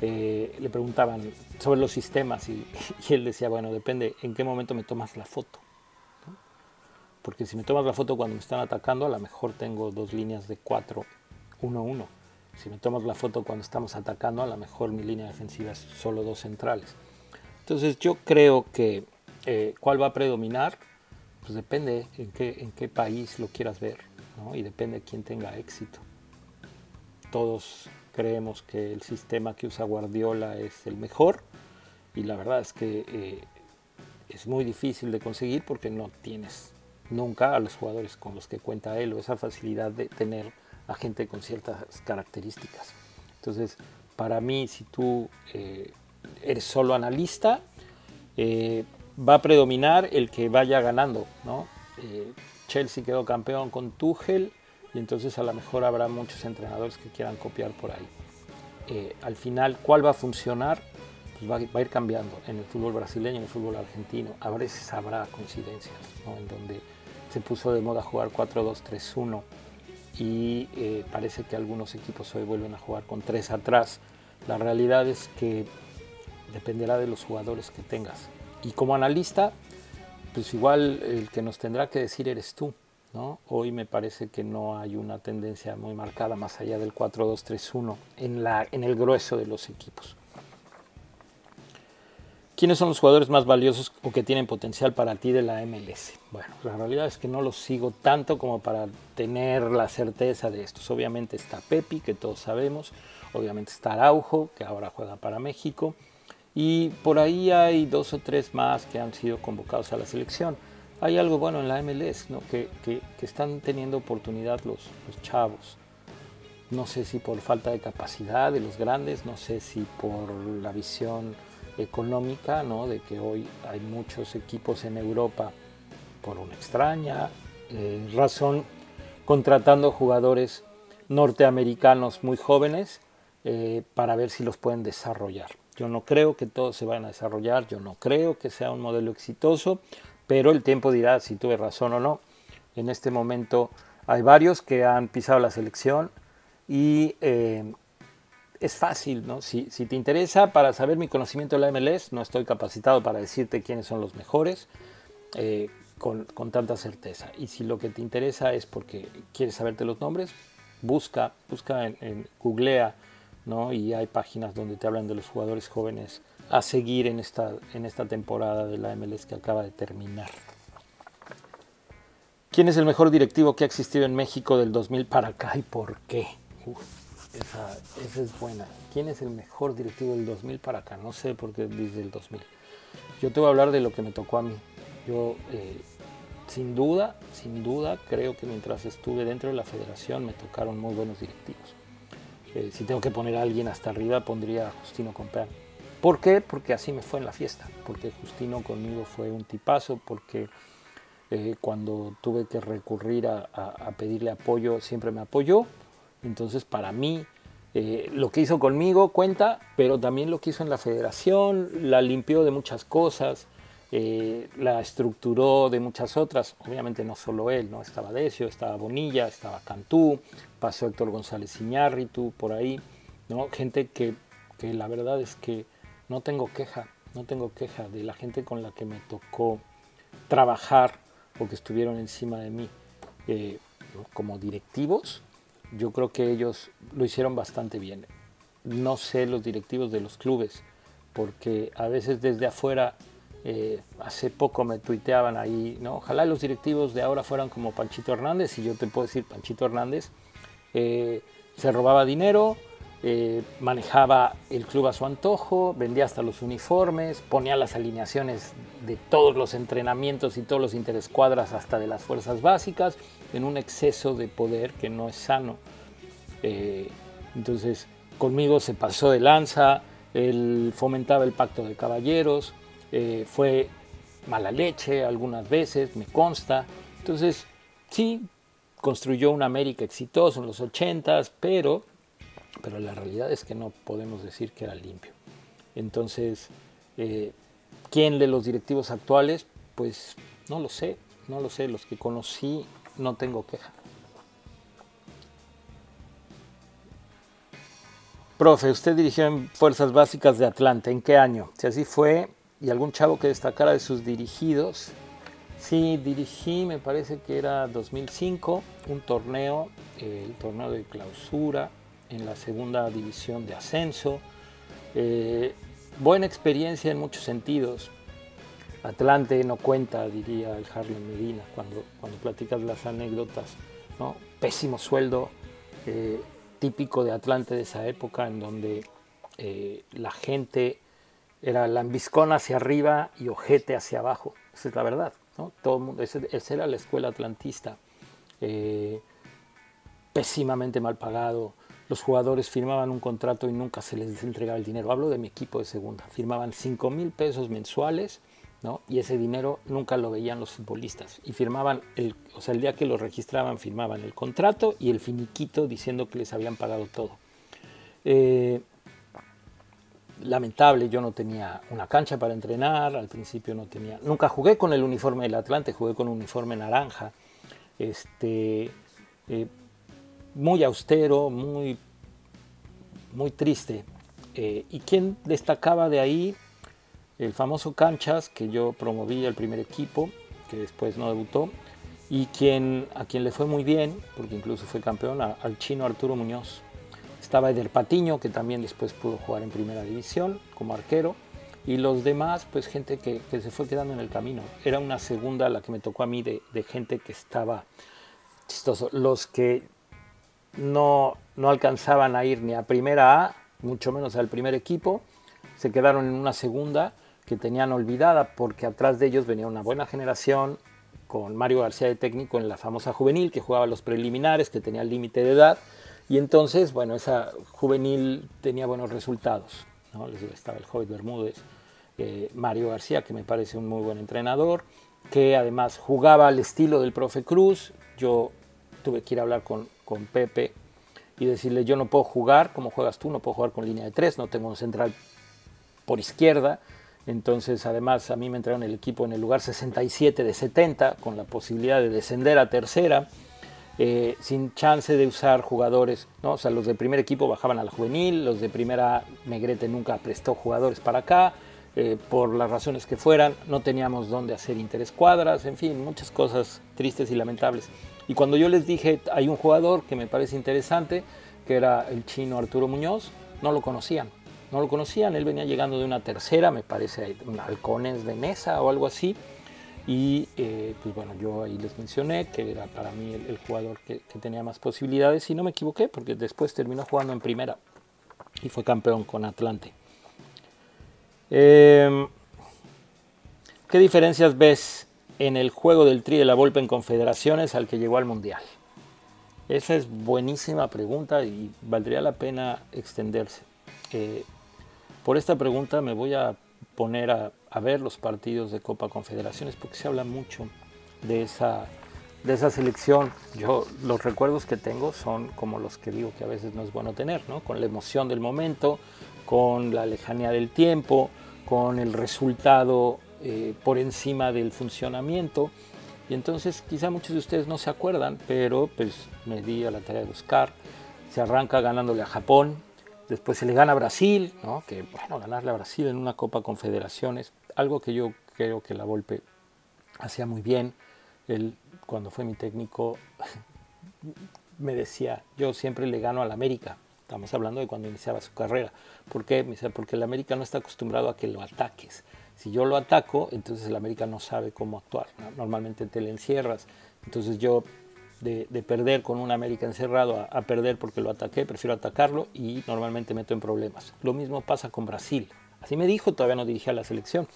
eh, le preguntaban sobre los sistemas y, [LAUGHS] él decía, bueno, depende en qué momento me tomas la foto. Porque si me tomas la foto cuando me están atacando, a lo mejor tengo dos líneas de 4, 1, 1. Si me tomas la foto cuando estamos atacando, a lo mejor mi línea defensiva es solo dos centrales. Entonces yo creo que eh, cuál va a predominar, pues depende en qué, en qué país lo quieras ver, ¿no? y depende de quién tenga éxito. Todos creemos que el sistema que usa Guardiola es el mejor, y la verdad es que eh, es muy difícil de conseguir porque no tienes nunca a los jugadores con los que cuenta él o esa facilidad de tener a gente con ciertas características. Entonces, para mí, si tú eh, eres solo analista, eh, va a predominar el que vaya ganando. ¿no? Eh, Chelsea quedó campeón con Tuchel y entonces a lo mejor habrá muchos entrenadores que quieran copiar por ahí. al final, ¿cuál va a funcionar? Pues va, a ir cambiando en el fútbol brasileño, en el fútbol argentino. A veces habrá coincidencias en donde se puso de moda jugar 4-2-3-1 y eh, parece que algunos equipos hoy vuelven a jugar con tres atrás. La realidad es que dependerá de los jugadores que tengas. Y como analista, pues igual el que nos tendrá que decir eres tú. ¿no? Hoy me parece que no hay una tendencia muy marcada más allá del 4-2-3-1 en, en el grueso de los equipos. ¿Quiénes son los jugadores más valiosos o que tienen potencial para ti de la MLS? Bueno, la realidad es que no los sigo tanto como para tener la certeza de estos. Obviamente está Pepi, que todos sabemos. Obviamente está Araujo, que ahora juega para México. Y por ahí hay dos o tres más que han sido convocados a la selección. Hay algo bueno en la MLS, ¿no? que, están teniendo oportunidad los, los chavos. No sé si por falta de capacidad de los grandes, no sé si por la visión económica, ¿no? de que hoy hay muchos equipos en Europa por una extraña eh, razón contratando jugadores norteamericanos muy jóvenes eh, para ver si los pueden desarrollar. Yo no creo que todos se vayan a desarrollar, yo no creo que sea un modelo exitoso, pero el tiempo dirá si tuve razón o no. En este momento hay varios que han pisado la selección y eh, es fácil, ¿no? Si, te interesa para saber mi conocimiento de la MLS, no estoy capacitado para decirte quiénes son los mejores eh, con, tanta certeza. Y si lo que te interesa es porque quieres saberte los nombres, busca, busca en, googlea, ¿no? Y hay páginas donde te hablan de los jugadores jóvenes a seguir en esta, en esta temporada de la MLS que acaba de terminar. ¿Quién es el mejor directivo que ha existido en México del 2000 para acá y por qué? Esa, es buena. ¿Quién es el mejor directivo del 2000 para acá? No sé por qué dice el 2000. Yo te voy a hablar de lo que me tocó a mí. Yo, eh, sin duda, sin duda, creo que mientras estuve dentro de la federación me tocaron muy buenos directivos. Eh, si tengo que poner a alguien hasta arriba, pondría a Justino Compeán. ¿Por qué? Porque así me fue en la fiesta. Porque Justino conmigo fue un tipazo. Porque eh, cuando tuve que recurrir a pedirle apoyo, siempre me apoyó entonces, para mí, eh, lo que hizo conmigo cuenta, pero también lo que hizo en la federación, la limpió de muchas cosas, eh, la estructuró de muchas otras, obviamente no solo él, ¿no? estaba Decio, estaba Bonilla, estaba Cantú, pasó Héctor González Iñárritu, por ahí, ¿no? gente que, que la verdad es que no tengo queja, no tengo queja de la gente con la que me tocó trabajar o que estuvieron encima de mí eh, como directivos, yo creo que ellos lo hicieron bastante bien. No sé los directivos de los clubes, porque a veces desde afuera, eh, hace poco me tuiteaban ahí, ¿no? ojalá los directivos de ahora fueran como Panchito Hernández, y yo te puedo decir, Panchito Hernández, eh, se robaba dinero, eh, manejaba el club a su antojo, vendía hasta los uniformes, ponía las alineaciones de todos los entrenamientos y todos los interescuadras hasta de las fuerzas básicas en un exceso de poder que no es sano. Eh, entonces, conmigo se pasó de lanza, él fomentaba el pacto de caballeros, eh, fue mala leche algunas veces, me consta. Entonces, sí, construyó una América exitosa en los ochentas, pero pero la realidad es que no podemos decir que era limpio. Entonces, eh, ¿quién de los directivos actuales? Pues no lo sé, no lo sé, los que conocí no tengo queja. Profe, usted dirigió en Fuerzas Básicas de Atlanta, ¿en qué año? Si así fue, y algún chavo que destacara de sus dirigidos. Sí, dirigí, me parece que era 2005, un torneo, el torneo de clausura, en la segunda división de ascenso. Eh, buena experiencia en muchos sentidos. Atlante no cuenta, diría el Harlem Medina, cuando, cuando platicas las anécdotas. ¿no? Pésimo sueldo, eh, típico de Atlante de esa época, en donde eh, la gente era lambiscón hacia arriba y ojete hacia abajo. Esa es la verdad. ¿no? Todo mundo, esa, era la escuela atlantista. pésimamente mal pagado, los jugadores firmaban un contrato y nunca se les entregaba el dinero. Hablo de mi equipo de segunda. Firmaban 5 mil pesos mensuales ¿no? y ese dinero nunca lo veían los futbolistas. Y firmaban, el, o sea, el día que lo registraban, firmaban el contrato y el finiquito diciendo que les habían pagado todo. Eh, lamentable, yo no tenía una cancha para entrenar, al principio no tenía, nunca jugué con el uniforme del Atlante, jugué con un uniforme naranja. Este, eh, muy austero, muy, muy triste. Eh, ¿Y quién destacaba de ahí? El famoso Canchas, que yo promoví el primer equipo, que después no debutó, y quien, a quien le fue muy bien, porque incluso fue campeón, al chino Arturo Muñoz. Estaba Eder Patiño, que también después pudo jugar en primera división como arquero, y los demás, pues gente que, se fue quedando en el camino. Era una segunda la que me tocó a mí de, de gente que estaba chistoso. Los que no, no alcanzaban a ir ni a primera A, mucho menos al primer equipo, se quedaron en una segunda que tenían olvidada porque atrás de ellos venía una buena generación con Mario García de técnico en la famosa juvenil que jugaba los preliminares, que tenía límite de edad y entonces, bueno, esa juvenil tenía buenos resultados. ¿no? Estaba el joven Bermúdez, eh, Mario García, que me parece un muy buen entrenador, que además jugaba al estilo del profe Cruz. Yo tuve que ir a hablar con, con Pepe y decirle yo no puedo jugar como juegas tú, no puedo jugar con línea de tres, no tengo un central por izquierda. Entonces, además, a mí me entraron el equipo en el lugar 67 de 70, con la posibilidad de descender a tercera, eh, sin chance de usar jugadores. O sea, los de primer equipo bajaban a la juvenil, los de primera Negrete nunca prestó jugadores para acá, eh, por las razones que fueran, no teníamos dónde hacer interescuadras, en fin, muchas cosas tristes y lamentables. Y cuando yo les dije, hay un jugador que me parece interesante, que era el chino Arturo Muñoz, no lo conocían. No lo conocían, él venía llegando de una tercera, me parece, un halcones de mesa o algo así. Y eh, pues bueno, yo ahí les mencioné que era para mí el, jugador que, tenía más posibilidades y no me equivoqué porque después terminó jugando en primera y fue campeón con Atlante. Em, ¿Qué diferencias ves en el juego del Tri de la Volpe en Confederaciones al que llegó al Mundial? Esa es buenísima pregunta y valdría la pena extenderse. Eh, por esta pregunta me voy a poner a, ver los partidos de Copa Confederaciones porque se habla mucho de esa, de esa selección. Yo los recuerdos que tengo son como los que digo que a veces no es bueno tener, ¿no? con la emoción del momento, con la lejanía del tiempo, con el resultado eh, por encima del funcionamiento. Y entonces quizá muchos de ustedes no se acuerdan, pero pues me di a la tarea de buscar. Se arranca ganándole a Japón, después se le gana a Brasil, ¿no? que bueno, ganarle a Brasil en una Copa Confederaciones, algo que yo creo que la Volpe hacía muy bien. Él, cuando fue mi técnico, [LAUGHS] me decía, yo siempre le gano al América. Estamos hablando de cuando iniciaba su carrera. ¿Por qué? Me decía, porque el América no está acostumbrado a que lo ataques. Si yo lo ataco, entonces el América no sabe cómo actuar. Normalmente te le encierras. Entonces yo de, perder con un América encerrado a, perder porque lo ataqué, prefiero atacarlo y normalmente meto en problemas. Lo mismo pasa con Brasil. Así me dijo, todavía no dirigía la selección.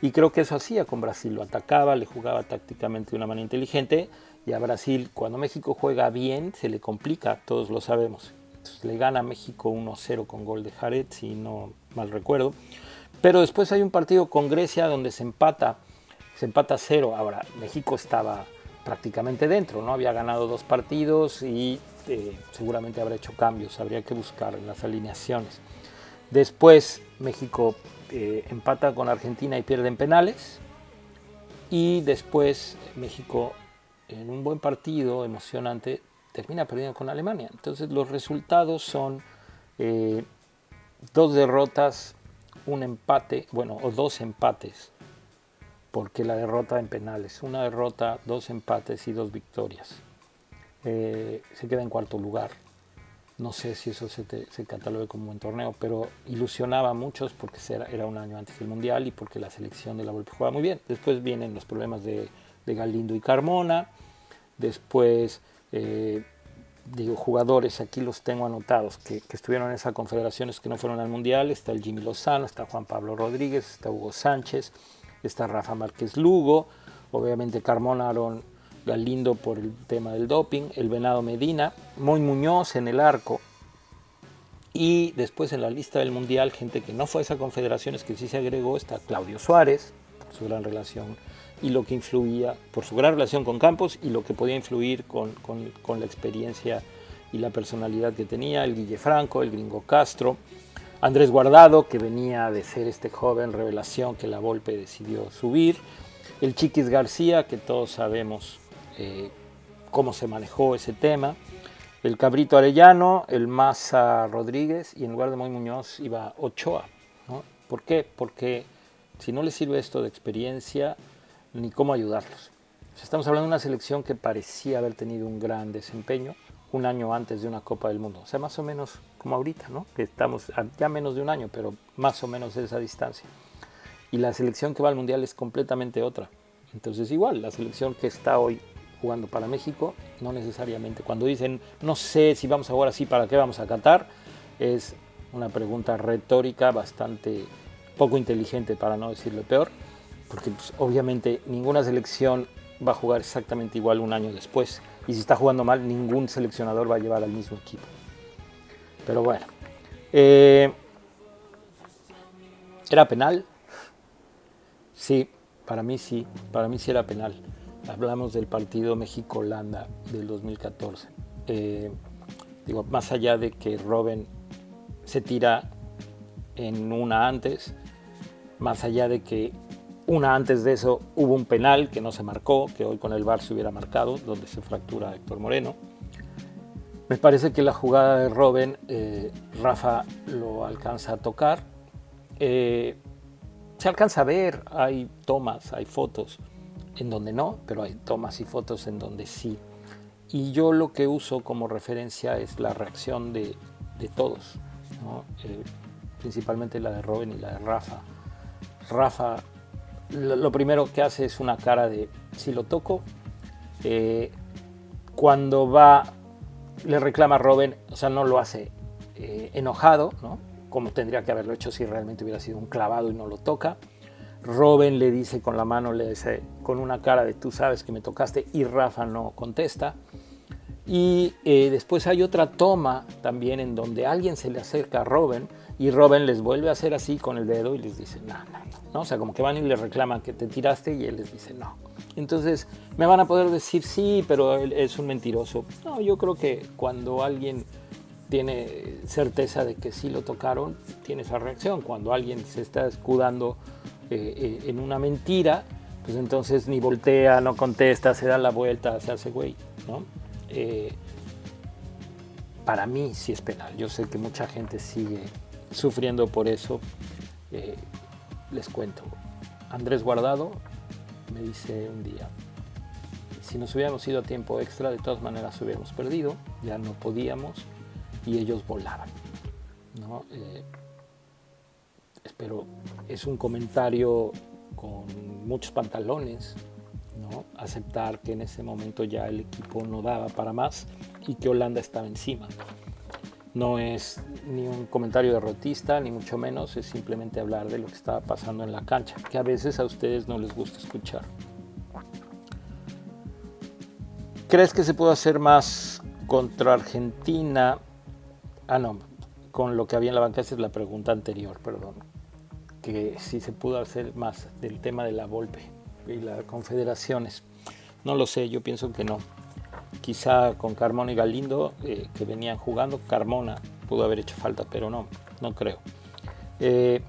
Y creo que eso hacía con Brasil, lo atacaba, le jugaba tácticamente de una manera inteligente y a Brasil cuando México juega bien se le complica, todos lo sabemos. le gana a México 1-0 con gol de Jared, si no mal recuerdo. Pero después hay un partido con Grecia donde se empata, se empata 0. Ahora, México estaba prácticamente dentro, ¿no? Había ganado dos partidos y eh, seguramente habrá hecho cambios, habría que buscar en las alineaciones. Después México eh, empata con Argentina y pierde en penales. Y después México, en un buen partido emocionante, termina perdiendo con Alemania. Entonces los resultados son eh, dos derrotas, un empate, bueno, o dos empates, porque la derrota en penales, una derrota, dos empates y dos victorias. Eh, se queda en cuarto lugar. No sé si eso se, se catalogue como un buen torneo, pero ilusionaba a muchos porque era un año antes del Mundial y porque la selección de la Volpe jugaba muy bien. Después vienen los problemas de, Galindo y Carmona. Después, eh, digo, jugadores, aquí los tengo anotados, que, que, estuvieron en esas confederaciones que no fueron al Mundial. Está el Jimmy Lozano, está Juan Pablo Rodríguez, está Hugo Sánchez, está Rafa Márquez Lugo, obviamente Carmona, Aaron Galindo por el tema del doping, el Venado Medina, Moy Muñoz en el arco. Y después en la lista del Mundial, gente que no fue a esa confederación, es que sí se agregó, está Claudio Suárez, por su gran relación y lo que influía, por su gran relación con Campos y lo que podía influir con, con, la experiencia y la personalidad que tenía, el Guille Franco, el Gringo Castro, Andrés Guardado, que venía de ser este joven revelación que la Volpe decidió subir, el Chiquis García, que todos sabemos eh, cómo se manejó ese tema. El Cabrito Arellano, el Maza Rodríguez y en lugar de Moy Muñoz iba Ochoa. ¿Por qué? Porque si no les sirve esto de experiencia, ni cómo ayudarlos. Estamos hablando de una selección que parecía haber tenido un gran desempeño un año antes de una Copa del Mundo. O sea, más o menos como ahorita, ¿no? Que estamos ya menos de un año, pero más o menos esa distancia. Y la selección que va al Mundial es completamente otra. Entonces igual, la selección que está hoy jugando para México, no necesariamente. Cuando dicen, no sé si vamos a jugar así, ¿para qué vamos a Qatar? Es una pregunta retórica bastante poco inteligente, para no decirlo peor, porque pues, obviamente ninguna selección va a jugar exactamente igual un año después. Y si está jugando mal, ningún seleccionador va a llevar al mismo equipo. Pero bueno. Eh, ¿Era penal? Sí, para mí sí. Para mí sí era penal hablamos del partido México-Holanda del 2014. Eh, digo, más allá de que Robben se tira en una antes, más allá de que una antes de eso hubo un penal que no se marcó, que hoy con el VAR se hubiera marcado, donde se fractura Héctor Moreno. Me parece que la jugada de Robben, eh, Rafa lo alcanza a tocar. Eh, se alcanza a ver, hay tomas, hay fotos en donde no, pero hay tomas y fotos en donde sí. Y yo lo que uso como referencia es la reacción de, todos, eh, principalmente la de Robin y la de Rafa. Rafa lo, primero que hace es una cara de si lo toco. Eh, cuando va, le reclama a Robin, o sea, no lo hace eh, enojado, ¿no? como tendría que haberlo hecho si realmente hubiera sido un clavado y no lo toca. Robin le dice con la mano, le dice con una cara de tú sabes que me tocaste y Rafa no contesta. Y eh, después hay otra toma también en donde alguien se le acerca a Robin y Robin les vuelve a hacer así con el dedo y les dice, no, no, no, O sea, como que van y le reclaman que te tiraste y él les dice, no. Entonces, me van a poder decir, sí, pero él es un mentiroso. No, yo creo que cuando alguien tiene certeza de que sí lo tocaron, tiene esa reacción. Cuando alguien se está escudando eh, eh, en una mentira, pues entonces ni voltea, no contesta, se da la vuelta, se hace güey, ¿no? Eh, para mí sí es penal. Yo sé que mucha gente sigue sufriendo por eso. les cuento. Andrés Guardado me dice un día, si nos hubiéramos ido a tiempo extra, de todas maneras hubiéramos perdido, ya no podíamos y ellos volaban. ¿no? pero es un comentario con muchos pantalones, ¿no? aceptar que en ese momento ya el equipo no daba para más y que Holanda estaba encima. No es ni un comentario derrotista, ni mucho menos, es simplemente hablar de lo que estaba pasando en la cancha, que a veces a ustedes no les gusta escuchar. ¿Crees que se puede hacer más contra Argentina? Ah, no, con lo que había en la banca, esa es la pregunta anterior, perdón. Que si se pudo hacer más del tema de la Volpe y las confederaciones. No lo sé, yo pienso que no. Quizá con Carmona y Galindo, eh, que venían jugando, Carmona pudo haber hecho falta, pero no, no creo. Eh,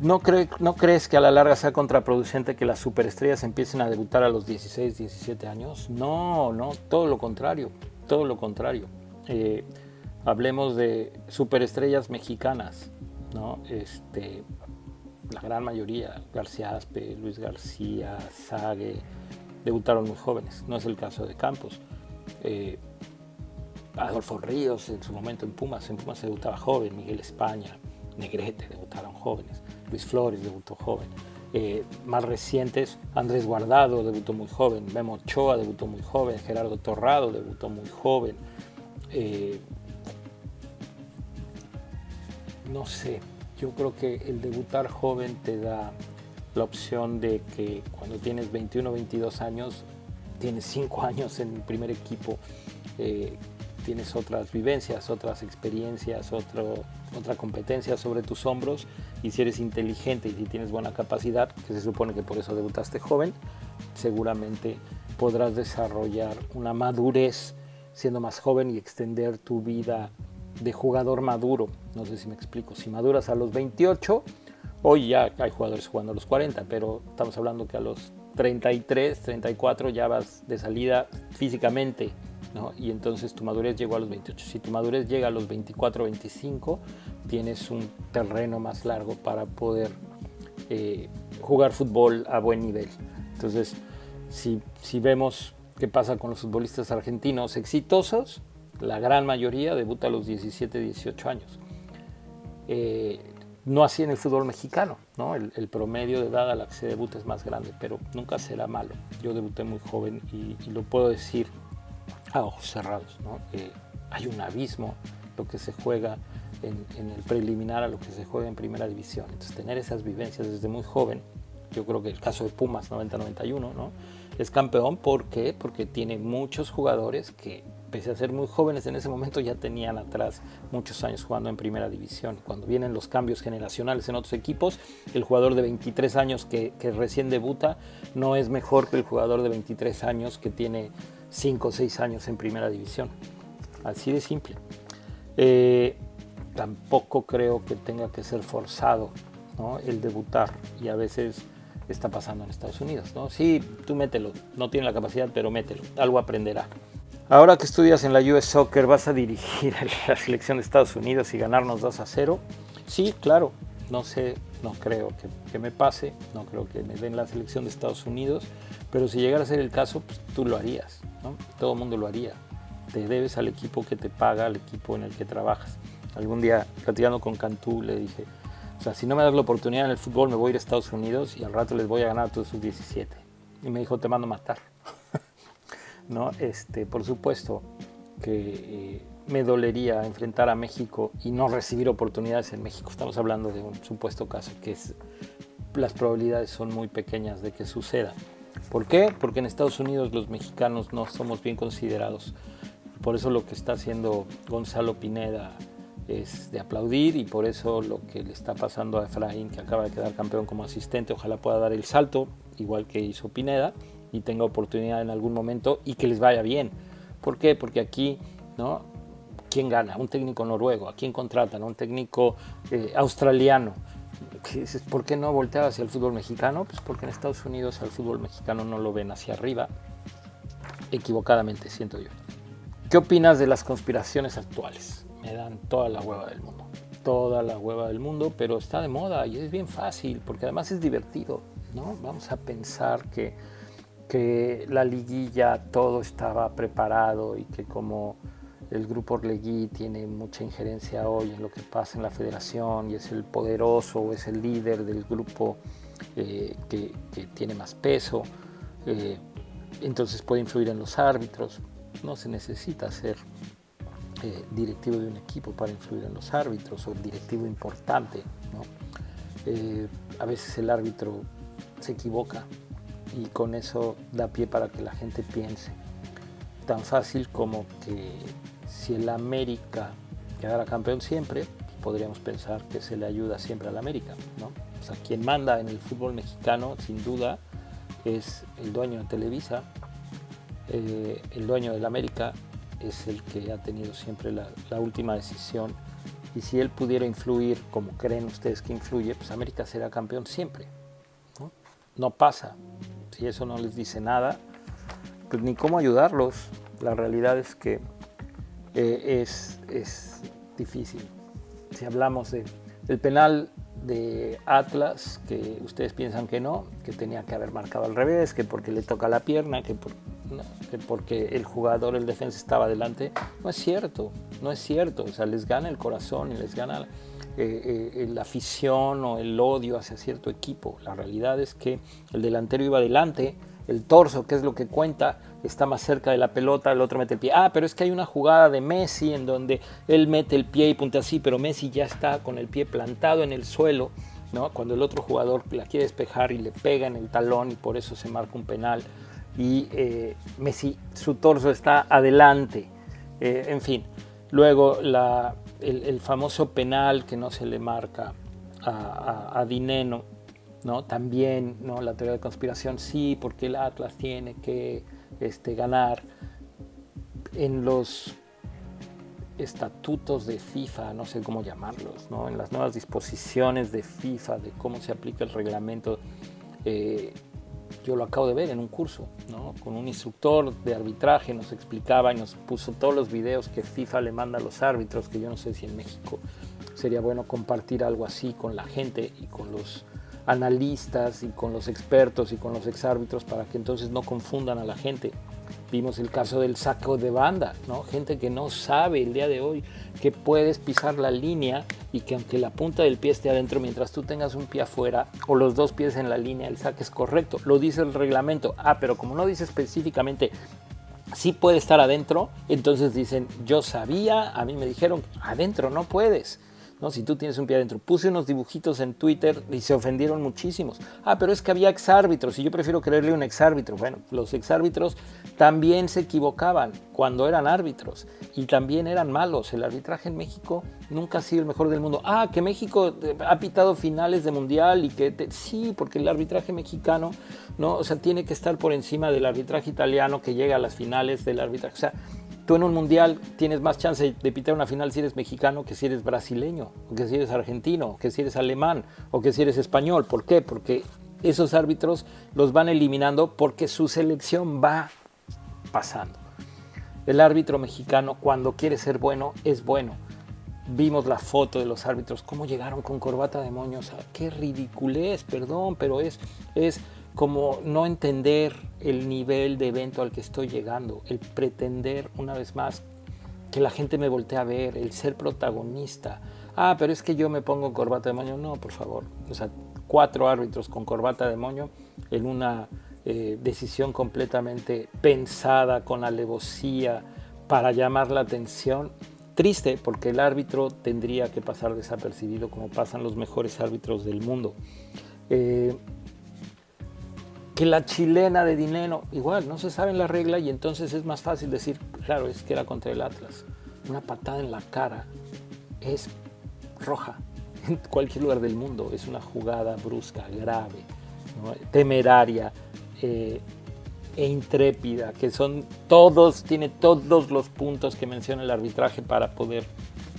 ¿no, ¿No crees que a la larga sea contraproducente que las superestrellas empiecen a debutar a los 16, 17 años? No, no, todo lo contrario, todo lo contrario. Eh, hablemos de superestrellas mexicanas, ¿no? Este, la gran mayoría, García Aspe, Luis García, Sague, debutaron muy jóvenes. No es el caso de Campos. Eh, Adolfo Ríos en su momento en Pumas, en Pumas debutaba joven, Miguel España, Negrete debutaron jóvenes, Luis Flores debutó joven. Eh, más recientes, Andrés Guardado debutó muy joven, Memo Ochoa debutó muy joven, Gerardo Torrado debutó muy joven. Eh, no sé, yo creo que el debutar joven te da la opción de que cuando tienes 21 o 22 años, tienes 5 [LAUGHS] años en el primer equipo, eh, tienes otras vivencias, otras experiencias, otra competencia sobre tus hombros y si eres inteligente y si tienes buena capacidad, que se supone que por eso debutaste joven, seguramente podrás desarrollar una madurez siendo más joven y extender tu vida de jugador maduro. No sé si me explico. Si maduras a los 28, hoy ya hay jugadores jugando a los 40, pero estamos hablando que a los 33, 34 ya vas de salida físicamente, ¿no? Y entonces tu madurez llegó a los 28. Si tu madurez llega a los 24, 25, tienes un terreno más largo para poder eh, jugar fútbol a buen nivel. Entonces, si, si vemos qué pasa con los futbolistas argentinos exitosos, la gran mayoría debuta a los 17, 18 años. Eh, no así en el fútbol mexicano, ¿no? El, promedio de edad a la que se debuta es más grande, pero nunca será malo. Yo debuté muy joven y, lo puedo decir a ojos cerrados, ¿no? hay un abismo lo que se juega en, en, el preliminar a lo que se juega en primera división. Entonces tener esas vivencias desde muy joven, yo creo que el caso de Pumas 90-91, ¿no? Es campeón, ¿por qué? Porque tiene muchos jugadores que pese a ser muy jóvenes en ese momento, ya tenían atrás muchos años jugando en primera división. Cuando vienen los cambios generacionales en otros equipos, el jugador de 23 años que, recién debuta no es mejor que el jugador de 23 años que tiene 5 o 6 años en primera división. Así de simple. Eh, tampoco creo que tenga que ser forzado el debutar y a veces está pasando en Estados Unidos. ¿no? Sí, tú mételo, no tiene la capacidad, pero mételo, algo aprenderá. Ahora que estudias en la US Soccer, ¿vas a dirigir a la selección de Estados Unidos y ganarnos 2 a 0? Sí, claro. No sé, no creo que, me pase, no creo que me den la selección de Estados Unidos, pero si llegara a ser el caso, pues tú lo harías. Todo el mundo lo haría. Te debes al equipo que te paga, al equipo en el que trabajas. Algún día, platicando con Cantú, le dije, o sea, si no me das la oportunidad en el fútbol, me voy a ir a Estados Unidos y al rato les voy a ganar a todos sus 17. Y me dijo, te mando a matar. ¿No? Este, por supuesto que eh, me dolería enfrentar a México y no recibir oportunidades en México. Estamos hablando de un supuesto caso que es, las probabilidades son muy pequeñas de que suceda. ¿Por qué? Porque en Estados Unidos los mexicanos no somos bien considerados. Por eso lo que está haciendo Gonzalo Pineda es de aplaudir y por eso lo que le está pasando a Efraín, que acaba de quedar campeón como asistente, ojalá pueda dar el salto, igual que hizo Pineda y tenga oportunidad en algún momento y que les vaya bien. ¿Por qué? Porque aquí, ¿no? ¿Quién gana? Un técnico noruego. ¿A quién contratan? Un técnico eh, australiano. ¿Por qué no voltear hacia el fútbol mexicano? Pues porque en Estados Unidos al fútbol mexicano no lo ven hacia arriba. Equivocadamente, siento yo. ¿Qué opinas de las conspiraciones actuales? Me dan toda la hueva del mundo. Toda la hueva del mundo, pero está de moda y es bien fácil porque además es divertido. ¿no? Vamos a pensar que que la liguilla todo estaba preparado y que como el grupo Orlegui tiene mucha injerencia hoy en lo que pasa en la federación y es el poderoso o es el líder del grupo eh, que, tiene más peso, eh, entonces puede influir en los árbitros. No se necesita ser eh, directivo de un equipo para influir en los árbitros o directivo importante. a veces el árbitro se equivoca y con eso da pie para que la gente piense. Tan fácil como que si el América quedara campeón siempre, podríamos pensar que se le ayuda siempre al América. ¿no? O sea, quien manda en el fútbol mexicano, sin duda, es el dueño de Televisa, eh, el dueño del América es el que ha tenido siempre la, última decisión. Y si él pudiera influir, como creen ustedes que influye, pues América será campeón siempre. No, no pasa. Si eso no les dice nada, pues ni cómo ayudarlos. La realidad es que eh, es, es difícil. Si hablamos de, del penal de Atlas, que ustedes piensan que no, que tenía que haber marcado al revés, que porque le toca la pierna, que, porque el jugador, el defensa estaba adelante, no es cierto, no es cierto, o sea, les gana el corazón y les gana eh, la afición o el odio hacia cierto equipo. La realidad es que el delantero iba adelante, el torso, que es lo que cuenta, está más cerca de la pelota, el otro mete el pie. Ah, pero es que hay una jugada de Messi en donde él mete el pie y punta así, pero Messi ya está con el pie plantado en el suelo, ¿no? Cuando el otro jugador la quiere despejar y le pega en el talón y por eso se marca un penal. Y eh, Messi, su torso está adelante. Eh, en fin, luego el, famoso penal que no se le marca a, a Dineno ¿no? También, ¿no? La teoría de conspiración, sí, porque el Atlas tiene que este, ganar. En los estatutos de FIFA, no sé cómo llamarlos, ¿no? en las nuevas disposiciones de FIFA, de cómo se aplica el reglamento, eh, yo lo acabo de ver en un curso, ¿no? con un instructor de arbitraje, nos explicaba y nos puso todos los videos que FIFA le manda a los árbitros, que yo no sé si en México sería bueno compartir algo así con la gente y con los analistas y con los expertos y con los exárbitros para que entonces no confundan a la gente. Vimos el caso del saco de banda, ¿no? Gente que no sabe el día de hoy que puedes pisar la línea y que aunque la punta del pie esté adentro, mientras tú tengas un pie afuera o los dos pies en la línea, el saque es correcto. Lo dice el reglamento. Ah, pero como no dice específicamente si puede estar adentro, entonces dicen, yo sabía, a mí me dijeron, adentro no puedes. ¿No? Si tú tienes un pie adentro. Puse unos dibujitos en Twitter y se ofendieron muchísimos. Ah, pero es que había exárbitros y yo prefiero creerle un exárbitro. Bueno, los exárbitros también se equivocaban cuando eran árbitros y también eran malos. El arbitraje en México nunca ha sido el mejor del mundo. Ah, que México eh, ha pitado finales de mundial y que sí, porque el arbitraje mexicano, ¿no? O sea, tiene que estar por encima del arbitraje italiano que llega a las finales del arbitraje. O sea, tú en un mundial tienes más chance de pitar una final si eres mexicano que si eres brasileño, o que si eres argentino, que si eres alemán, o que si eres español. ¿Por qué? Porque esos árbitros los van eliminando porque su selección va pasando. El árbitro mexicano cuando quiere ser bueno es bueno. Vimos la foto de los árbitros, cómo llegaron con corbata de moños. Qué ridiculez, perdón, pero es, es como no entender el nivel de evento al que estoy llegando, el pretender una vez más que la gente me voltee a ver, el ser protagonista. Ah, pero es que yo me pongo corbata de moño. No, por favor. O sea, cuatro árbitros con corbata de moño en una eh, decisión completamente pensada, con alevosía, para llamar la atención. Triste, porque el árbitro tendría que pasar desapercibido como pasan los mejores árbitros del mundo. Eh, que la chilena de dinero, igual, no se sabe la regla y entonces es más fácil decir, claro, es que era contra el Atlas. Una patada en la cara es roja [LAUGHS] en cualquier lugar del mundo, es una jugada brusca, grave, temeraria eh, e intrépida, que son todos, tiene todos los puntos que menciona el arbitraje para poder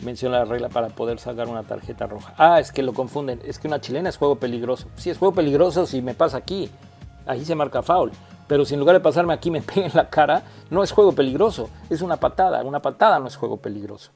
menciona la regla para poder sacar una tarjeta roja. Ah, es que lo confunden, es que una chilena es juego peligroso. Sí, es juego peligroso si me pasa aquí, ahí se marca foul. Pero si en lugar de pasarme aquí me [LAUGHS] pega la cara, no es juego peligroso, es una patada. Una patada no es juego peligroso.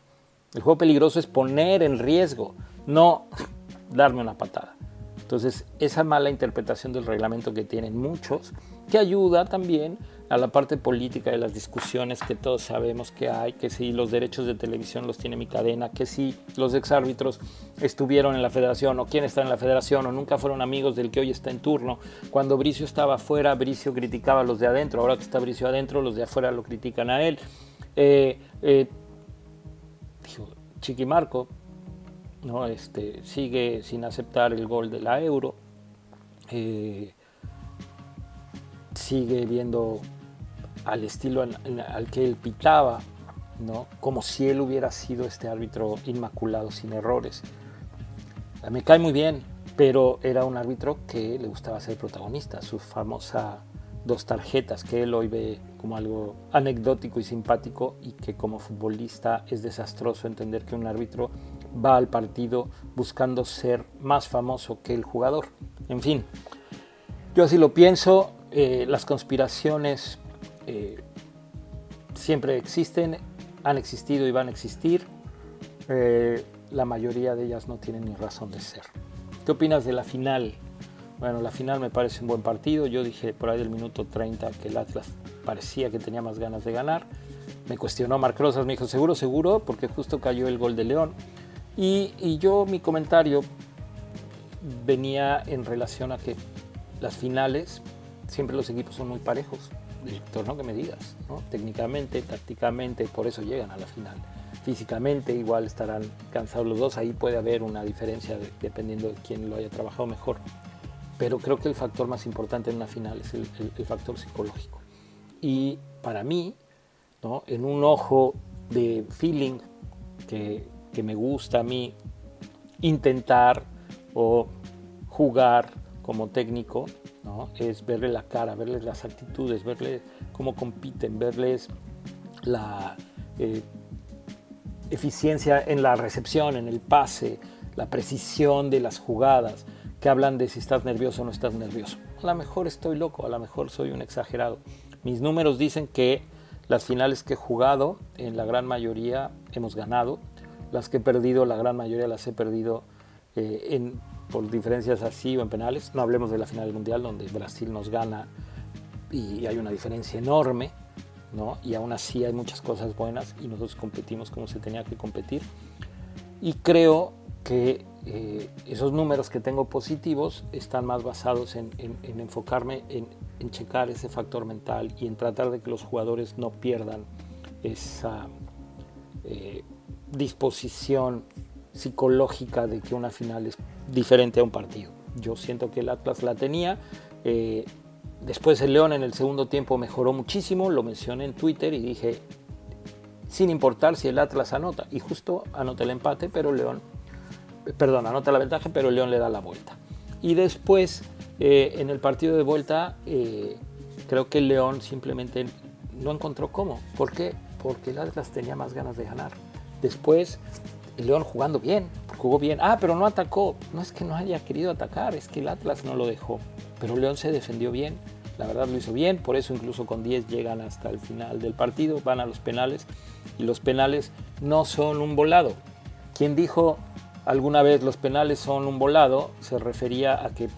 El juego peligroso es poner en riesgo, no [LAUGHS] darme una patada. Entonces, esa mala interpretación del reglamento que tienen muchos, que ayuda también a la parte política de las discusiones que todos sabemos que hay, que si los derechos de televisión los tiene mi cadena, que si los exárbitros estuvieron en la federación o quién está en la federación o nunca fueron amigos del que hoy está en turno. Cuando Bricio estaba afuera, Bricio criticaba a los de adentro, ahora que está Bricio adentro, los de afuera lo critican a él. Eh, eh, Chiquimarco ¿no? este, sigue sin aceptar el gol de la Euro. Eh, sigue viendo al estilo al, que él pitaba, ¿no? como si él hubiera sido este árbitro inmaculado sin errores. Me cae muy bien, pero era un árbitro que le gustaba ser protagonista, su famosa dos tarjetas que él hoy ve como algo anecdótico y simpático y que como futbolista es desastroso entender que un árbitro va al partido buscando ser más famoso que el jugador. En fin, yo así lo pienso, eh, las conspiraciones eh, siempre existen, han existido y van a existir. Eh, la mayoría de ellas no tienen ni razón de ser. ¿Qué opinas de la final? Bueno, la final me parece un buen partido. Yo dije por ahí del minuto 30 que el Atlas parecía que tenía más ganas de ganar. Me cuestionó Marc Rosas, me dijo, seguro, seguro, porque justo cayó el gol de León. Y, y yo, mi comentario venía en relación a que las finales siempre los equipos son muy parejos director, no que me digas, ¿no? técnicamente, tácticamente, por eso llegan a la final. Físicamente igual estarán cansados los dos, ahí puede haber una diferencia dependiendo de quién lo haya trabajado mejor. Pero creo que el factor más importante en una final es el, factor psicológico. Y para mí, ¿no? en un ojo de feeling que, que me gusta a mí intentar o jugar como técnico, es verle la cara, verles las actitudes, verles cómo compiten, verles la eh, eficiencia en la recepción, en el pase, la precisión de las jugadas, que hablan de si estás nervioso o no estás nervioso. A lo mejor estoy loco, a lo mejor soy un exagerado. Mis números dicen que las finales que he jugado, en la gran mayoría hemos ganado. Las que he perdido, la gran mayoría las he perdido eh, en por diferencias así o en penales. No hablemos de la final del Mundial donde Brasil nos gana y hay una diferencia enorme, ¿no? Y aún así hay muchas cosas buenas y nosotros competimos como se tenía que competir. Y creo que eh, esos números que tengo positivos están más basados en, enfocarme en, checar ese factor mental y en tratar de que los jugadores no pierdan esa eh, disposición psicológica de que una final es diferente a un partido. Yo siento que el Atlas la tenía. Eh, después el León en el segundo tiempo mejoró muchísimo, lo mencioné en Twitter y dije, sin importar si el Atlas anota, y justo anota el empate, pero León, perdón, anota la ventaja, pero León le da la vuelta. Y después, eh, en el partido de vuelta, eh, creo que el León simplemente no encontró cómo. ¿Por qué? Porque el Atlas tenía más ganas de ganar. Después el León jugando bien, jugó bien. Ah, pero no atacó. No es que no haya querido atacar, es que el Atlas no lo dejó. Pero León se defendió bien, la verdad lo hizo bien, por eso incluso con 10 llegan hasta el final del partido, van a los penales y los penales no son un volado. Quien dijo alguna vez los penales son un volado se refería a que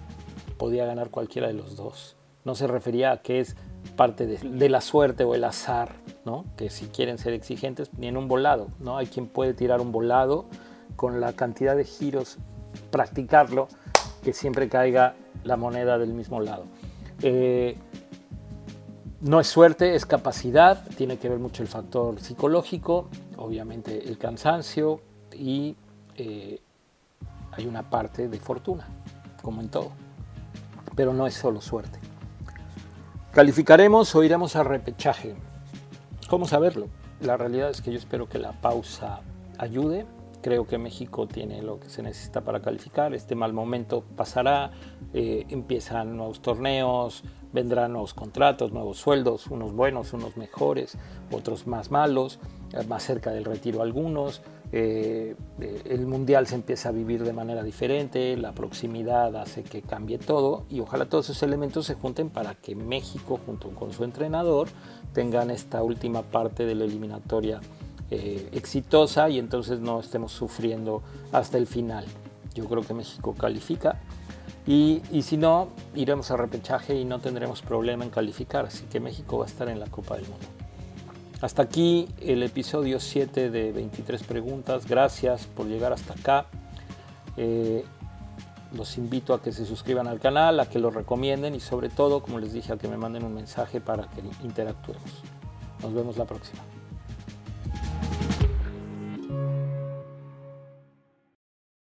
podía ganar cualquiera de los dos. No se refería a que es parte de, la suerte o el azar, ¿no? que si quieren ser exigentes, ni en un volado. ¿no? Hay quien puede tirar un volado con la cantidad de giros, practicarlo, que siempre caiga la moneda del mismo lado. Eh, no es suerte, es capacidad, tiene que ver mucho el factor psicológico, obviamente el cansancio y eh, hay una parte de fortuna, como en todo, pero no es solo suerte. ¿Calificaremos o iremos a repechaje? ¿Cómo saberlo? La realidad es que yo espero que la pausa ayude. Creo que México tiene lo que se necesita para calificar. Este mal momento pasará, eh, empiezan nuevos torneos, vendrán nuevos contratos, nuevos sueldos, unos buenos, unos mejores, otros más malos, eh, más cerca del retiro algunos. Eh, el mundial se empieza a vivir de manera diferente, la proximidad hace que cambie todo y ojalá todos esos elementos se junten para que México junto con su entrenador tengan esta última parte de la eliminatoria eh, exitosa y entonces no estemos sufriendo hasta el final. Yo creo que México califica Y, y, si no, iremos a repechaje y no tendremos problema en calificar. Así que México va a estar en la Copa del Mundo. Hasta aquí el episodio 7 de 23 preguntas. Gracias por llegar hasta acá. Eh, los invito a que se suscriban al canal, a que lo recomienden y sobre todo, como les dije, a que me manden un mensaje para que interactuemos. Nos vemos la próxima.